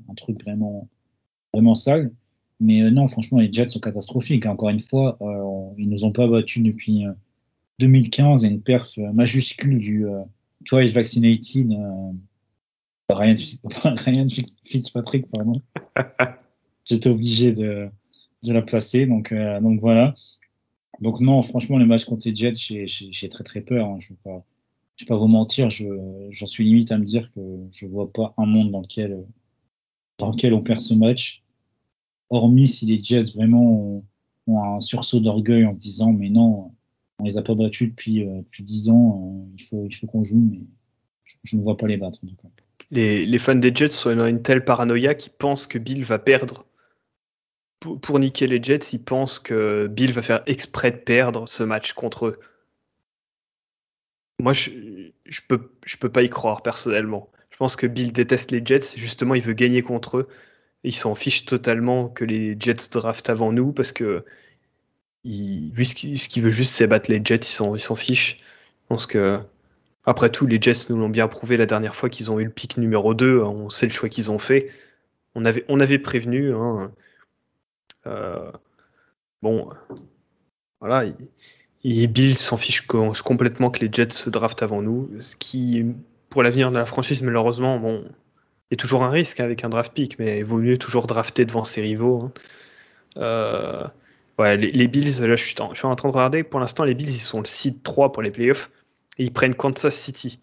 un truc vraiment, vraiment sale. Mais non, franchement, les Jets sont catastrophiques. Encore une fois, ils nous ont pas battus depuis 2015 et une perf majuscule du Twice Vaccinated Ryan, *laughs* Ryan Fitzpatrick, pardon. *laughs* J'étais obligé de, de, la placer, donc, euh, donc voilà. Donc non, franchement, les matchs contre les Jets, j'ai très très peur. Hein. Je ne vais, vais, pas vous mentir, j'en suis limite à me dire que je vois pas un monde dans lequel, dans lequel on perd ce match. Hormis si les Jets vraiment ont, un sursaut d'orgueil en se disant mais non, on les a pas battus depuis, euh, depuis 10 ans, euh, il faut, il faut qu'on joue, mais je, je, ne vois pas les battre en tout cas les, fans des Jets sont dans une telle paranoïa qu'ils pensent que Bill va perdre. Pour, niquer les Jets, ils pensent que Bill va faire exprès de perdre ce match contre eux. Moi, je, je, peux, je peux pas y croire personnellement. Je pense que Bill déteste les Jets, justement, il veut gagner contre eux. Il s'en fiche totalement que les Jets draftent avant nous parce que lui, ce qu'il veut juste, c'est battre les Jets, il s'en fiche. Je pense que après tout, les Jets nous l'ont bien prouvé la dernière fois qu'ils ont eu le pic numéro 2. On sait le choix qu'ils ont fait. On avait, on avait prévenu. Hein. Euh, bon, voilà. Et Bill s'en fiche complètement que les Jets se draftent avant nous. Ce qui, pour l'avenir de la franchise, malheureusement, bon, a toujours un risque avec un draft pick, mais il vaut mieux toujours drafter devant ses rivaux. Hein. Euh, ouais, les, Bills, là, je suis, en, je suis en train de regarder. Pour l'instant, les Bills, ils sont le seed 3 pour les playoffs et ils prennent Kansas City.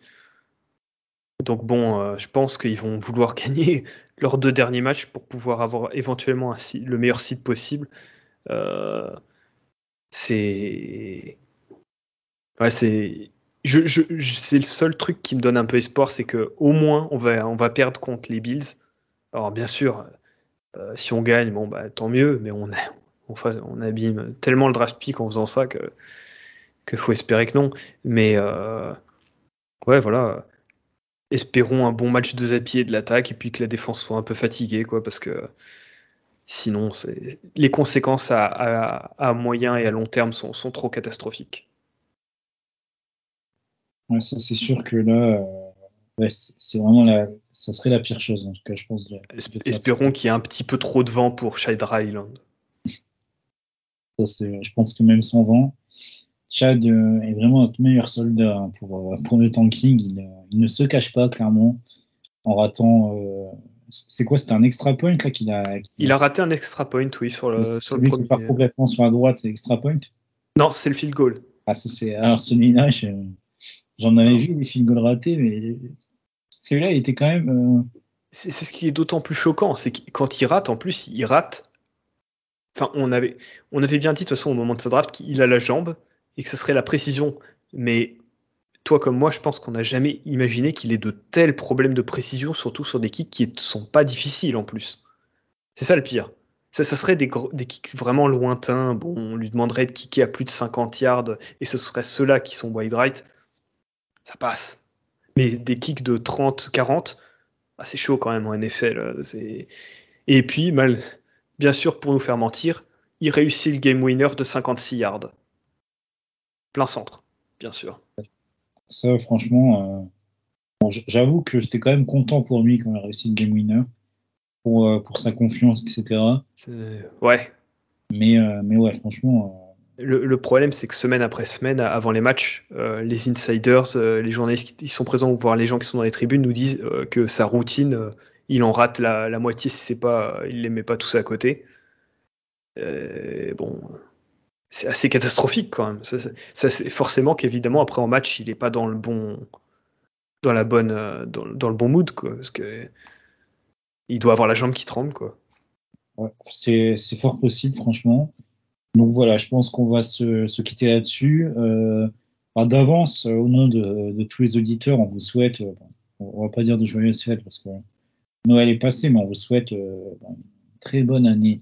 Donc bon, euh, je pense qu'ils vont vouloir *laughs* gagner leurs deux derniers matchs pour pouvoir avoir éventuellement le meilleur site possible. Euh, c'est, ouais, c'est, je, je, c'est le seul truc qui me donne un peu espoir, c'est que au moins on va, on va perdre contre les Bills. Alors bien sûr, euh, si on gagne, bon bah tant mieux, mais on, on, on abîme tellement le draft pick en faisant ça que qu'il faut espérer que non. Mais euh, ouais, voilà. Espérons un bon match de Zapier de l'attaque et puis que la défense soit un peu fatiguée, quoi, parce que sinon, les conséquences à, moyen et à long terme sont, trop catastrophiques. c'est sûr que là, euh, c'est vraiment la, ça serait la pire chose, en tout cas, je pense. Espérons qu'il y ait un petit peu trop de vent pour Shadra Island. je pense que même sans vent, Chad euh, est vraiment notre meilleur soldat hein, pour, euh, pour le tanking. Il, euh, il, ne se cache pas, clairement, en ratant. c'est quoi C'était un extra point là qu'il a, Il a raté un extra point, oui, sur le, sur le premier. Qui part complètement sur la droite, c'est extra point? Non, c'est le field goal. Ah, c'est, alors celui-là, j'en avais vu des field goals ratés, mais celui-là, il était quand même. C'est, ce qui est d'autant plus choquant, c'est que quand il rate, en plus, il rate. Enfin, on avait, on avait bien dit de toute façon au moment de sa draft qu'il a la jambe, et que ce serait la précision. Mais toi comme moi, je pense qu'on n'a jamais imaginé qu'il ait de tels problèmes de précision, surtout sur des kicks qui ne sont pas difficiles en plus. C'est ça le pire. Ça, ça serait des, kicks vraiment lointains. Bon, on lui demanderait de kicker à plus de 50 yards et ce serait ceux-là qui sont wide right. Ça passe. Mais des kicks de 30, 40, ah, c'est chaud quand même en NFL. Et puis, mal, bien sûr, pour nous faire mentir, il réussit le game winner de 56 yards plein centre, bien sûr. Ça, franchement, euh, j'avoue que j'étais quand même content pour lui quand il a réussi le game winner, pour, euh, pour sa confiance, etc. Ouais. Mais, euh, mais ouais, franchement. Le, problème, c'est que semaine après semaine, avant les matchs, les insiders, les journalistes qui sont présents, ou voir les gens qui sont dans les tribunes, nous disent que sa routine, il en rate la, la moitié si c'est pas, il les met pas tous à côté. bon, c'est assez catastrophique quand même. Ça, c'est forcément qu'évidemment après en match il n'est pas dans le bon, dans la bonne, euh, dans, le bon mood parce que il doit avoir la jambe qui tremble quoi. c'est fort possible franchement. Donc voilà, je pense qu'on va se, quitter là-dessus. Euh, D'avance, euh, au nom de, tous les auditeurs, on vous souhaite, on va pas dire de joyeuses fêtes parce que Noël est passé, mais on vous souhaite une très bonne année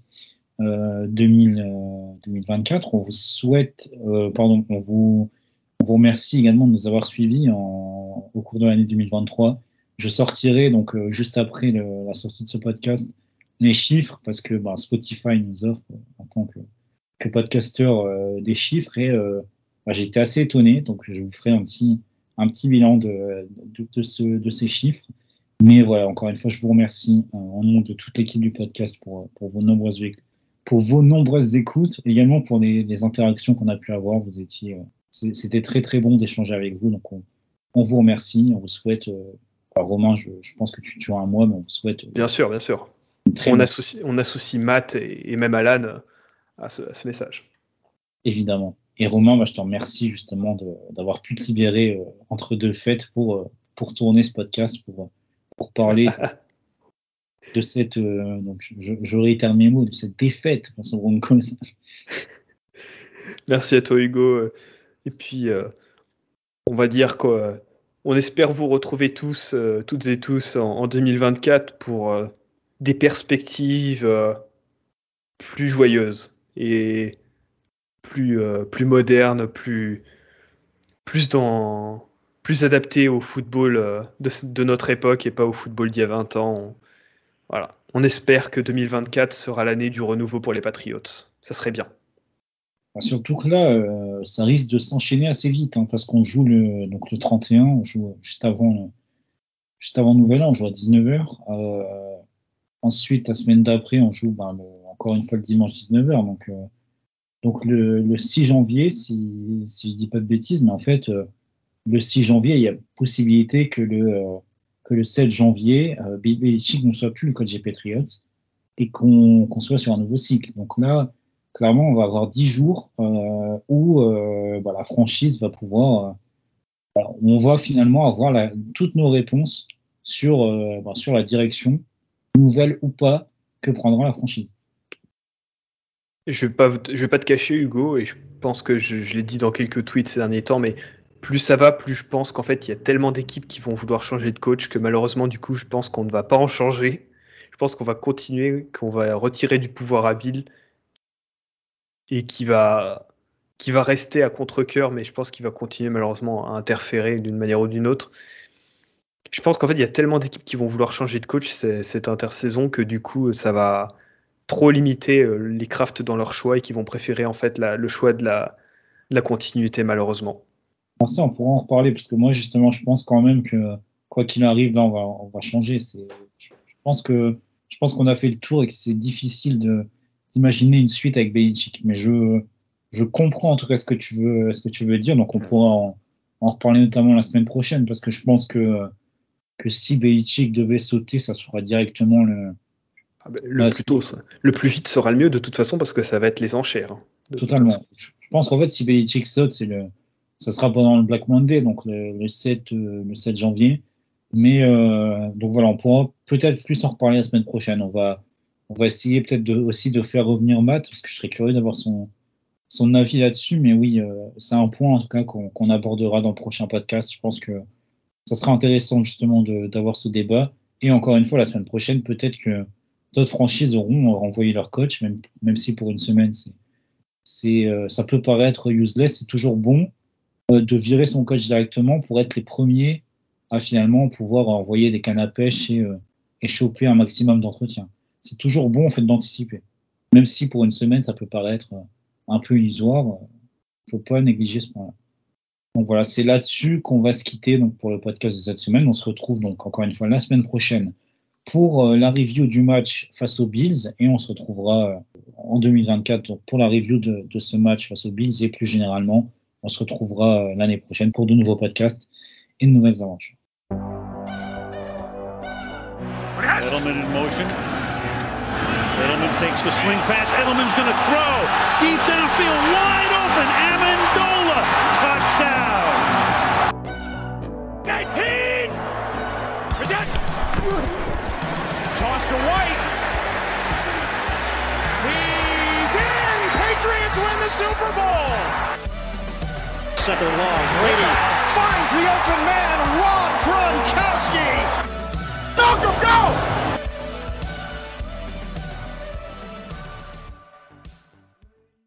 2024. Euh, on vous souhaite, euh, pardon, on vous, on vous remercie également de nous avoir suivis en, au cours de l'année 2023. Je sortirai donc euh, juste après la sortie de ce podcast les chiffres parce que bah, Spotify nous offre en tant que, que podcasteur des chiffres et bah, j'ai été assez étonné donc je vous ferai un petit un petit bilan de, de, de, ce, de ces chiffres Mais voilà, encore une fois, je vous remercie euh, en nom de toute l'équipe du podcast pour, pour, vos nombreuses, pour vos nombreuses écoutes, également pour les, les interactions qu'on a pu avoir. Vous étiez, c'était très très bon d'échanger avec vous, donc on, on, vous remercie, on vous souhaite. Romain, je, je, pense que tu, tu as un mois, mais on vous souhaite. Bien sûr, bien sûr. On associe, on associe Matt et, et même Alan à ce, à ce message. Évidemment. Et Romain, bah, je te remercie justement d'avoir pu te libérer euh, entre deux fêtes pour, euh, pour tourner ce podcast, pour, pour parler *laughs* de cette. Euh, donc, je, je réitère mes mots, de cette défaite face aux Broncos. *laughs* Merci à toi, Hugo. Et puis, euh, on va dire qu'on on espère vous retrouver tous, euh, toutes et tous, en, en 2024 pour des perspectives plus joyeuses et plus, plus moderne, plus, plus, dans, plus adapté au football de, de, notre époque et pas au football d'il y a 20 ans. On, espère que 2024 sera l'année du renouveau pour les Patriots. Ça serait bien. Surtout que là, euh, ça risque de s'enchaîner assez vite, hein, parce qu'on joue le, donc le 31, on joue juste avant, juste avant Nouvel An, on joue à 19h. Euh, ensuite, la semaine d'après, on joue ben, encore une fois le dimanche 19h. Donc, euh, donc le, le, 6 janvier, si, si je dis pas de bêtises, mais en fait, euh, le 6 janvier, il y a possibilité que le, euh, que le 7 janvier, euh, Belichick ne soit plus le coach des et qu'on qu soit sur un nouveau cycle. Donc là, clairement, on va avoir 10 jours euh, où euh, bah, la franchise va pouvoir, euh, on va finalement avoir toutes nos réponses sur, bah, sur la direction, nouvelle ou pas, que prendra la franchise. Je ne vais, vais, pas te cacher, Hugo, et je pense que je, je l'ai dit dans quelques tweets ces derniers temps, mais plus ça va, plus je pense qu'en fait, il y a tellement d'équipes qui vont vouloir changer de coach que malheureusement, du coup, je pense qu'on ne va pas en changer. Je pense qu'on va continuer, qu'on va retirer du pouvoir à Bill et qui va, rester à contre-coeur, mais je pense qu'il va continuer malheureusement à interférer d'une manière ou d'une autre. Je pense qu'en fait, il y a tellement d'équipes qui vont vouloir changer de coach cette intersaison que du coup, ça va trop limiter euh, les crafts dans leur choix et qui vont préférer en fait le choix de la continuité malheureusement. On pourra en reparler parce que moi justement je pense quand même que quoi qu'il arrive là on va, on va changer. C'est, je pense que je pense qu'on a fait le tour et que c'est difficile de, d'imaginer une suite avec Belichick. Mais je, je comprends en tout cas ce que tu veux, ce que tu veux dire. Donc on pourra en, en reparler notamment la semaine prochaine parce que je pense que, que si Belichick devait sauter, ça sera directement le, ah ben, le, plus tôt, le plus vite sera le mieux de toute façon parce que ça va être les enchères. Hein, Totalement. Je pense qu'en fait, si Belichick saute, c'est le, ça sera pendant le Black Monday, donc le, le 7, euh, le 7 janvier. Mais euh, donc voilà, on pourra peut-être plus en reparler la semaine prochaine. On va, on va essayer peut-être aussi de faire revenir Matt parce que je serais curieux d'avoir son, son avis là-dessus. Mais oui, euh, c'est un point en tout cas qu'on qu abordera dans le prochain podcast. Je pense que ça sera intéressant justement d'avoir ce débat. Et encore une fois, la semaine prochaine, peut-être que d'autres franchises auront renvoyé leur coach, même, même si pour une semaine, c'est, euh, ça peut paraître useless. C'est toujours bon euh, de virer son coach directement pour être les premiers à finalement pouvoir envoyer des cannes à euh, et choper un maximum d'entretien. C'est toujours bon en fait d'anticiper. Même si pour une semaine, ça peut paraître euh, un peu illusoire, il faut pas négliger ce point-là. Donc voilà, c'est là-dessus qu'on va se quitter donc pour le podcast de cette semaine. On se retrouve donc encore une fois la semaine prochaine pour euh, la review du match face aux Bills et on se retrouvera euh, en 2024 pour la review de, ce match face aux Bills et plus généralement, on se retrouvera euh, l'année prochaine pour de nouveaux podcasts et de nouvelles aventures. Edelman in motion. Edelman takes the swing pass. Edelman's going to throw deep downfield, wide open. Amendola, touchdown. 19. Toss to White. He's in. Patriots win the Super Bowl. second long. Brady finds the open man, Rob Gronkowski. Malcolm, go!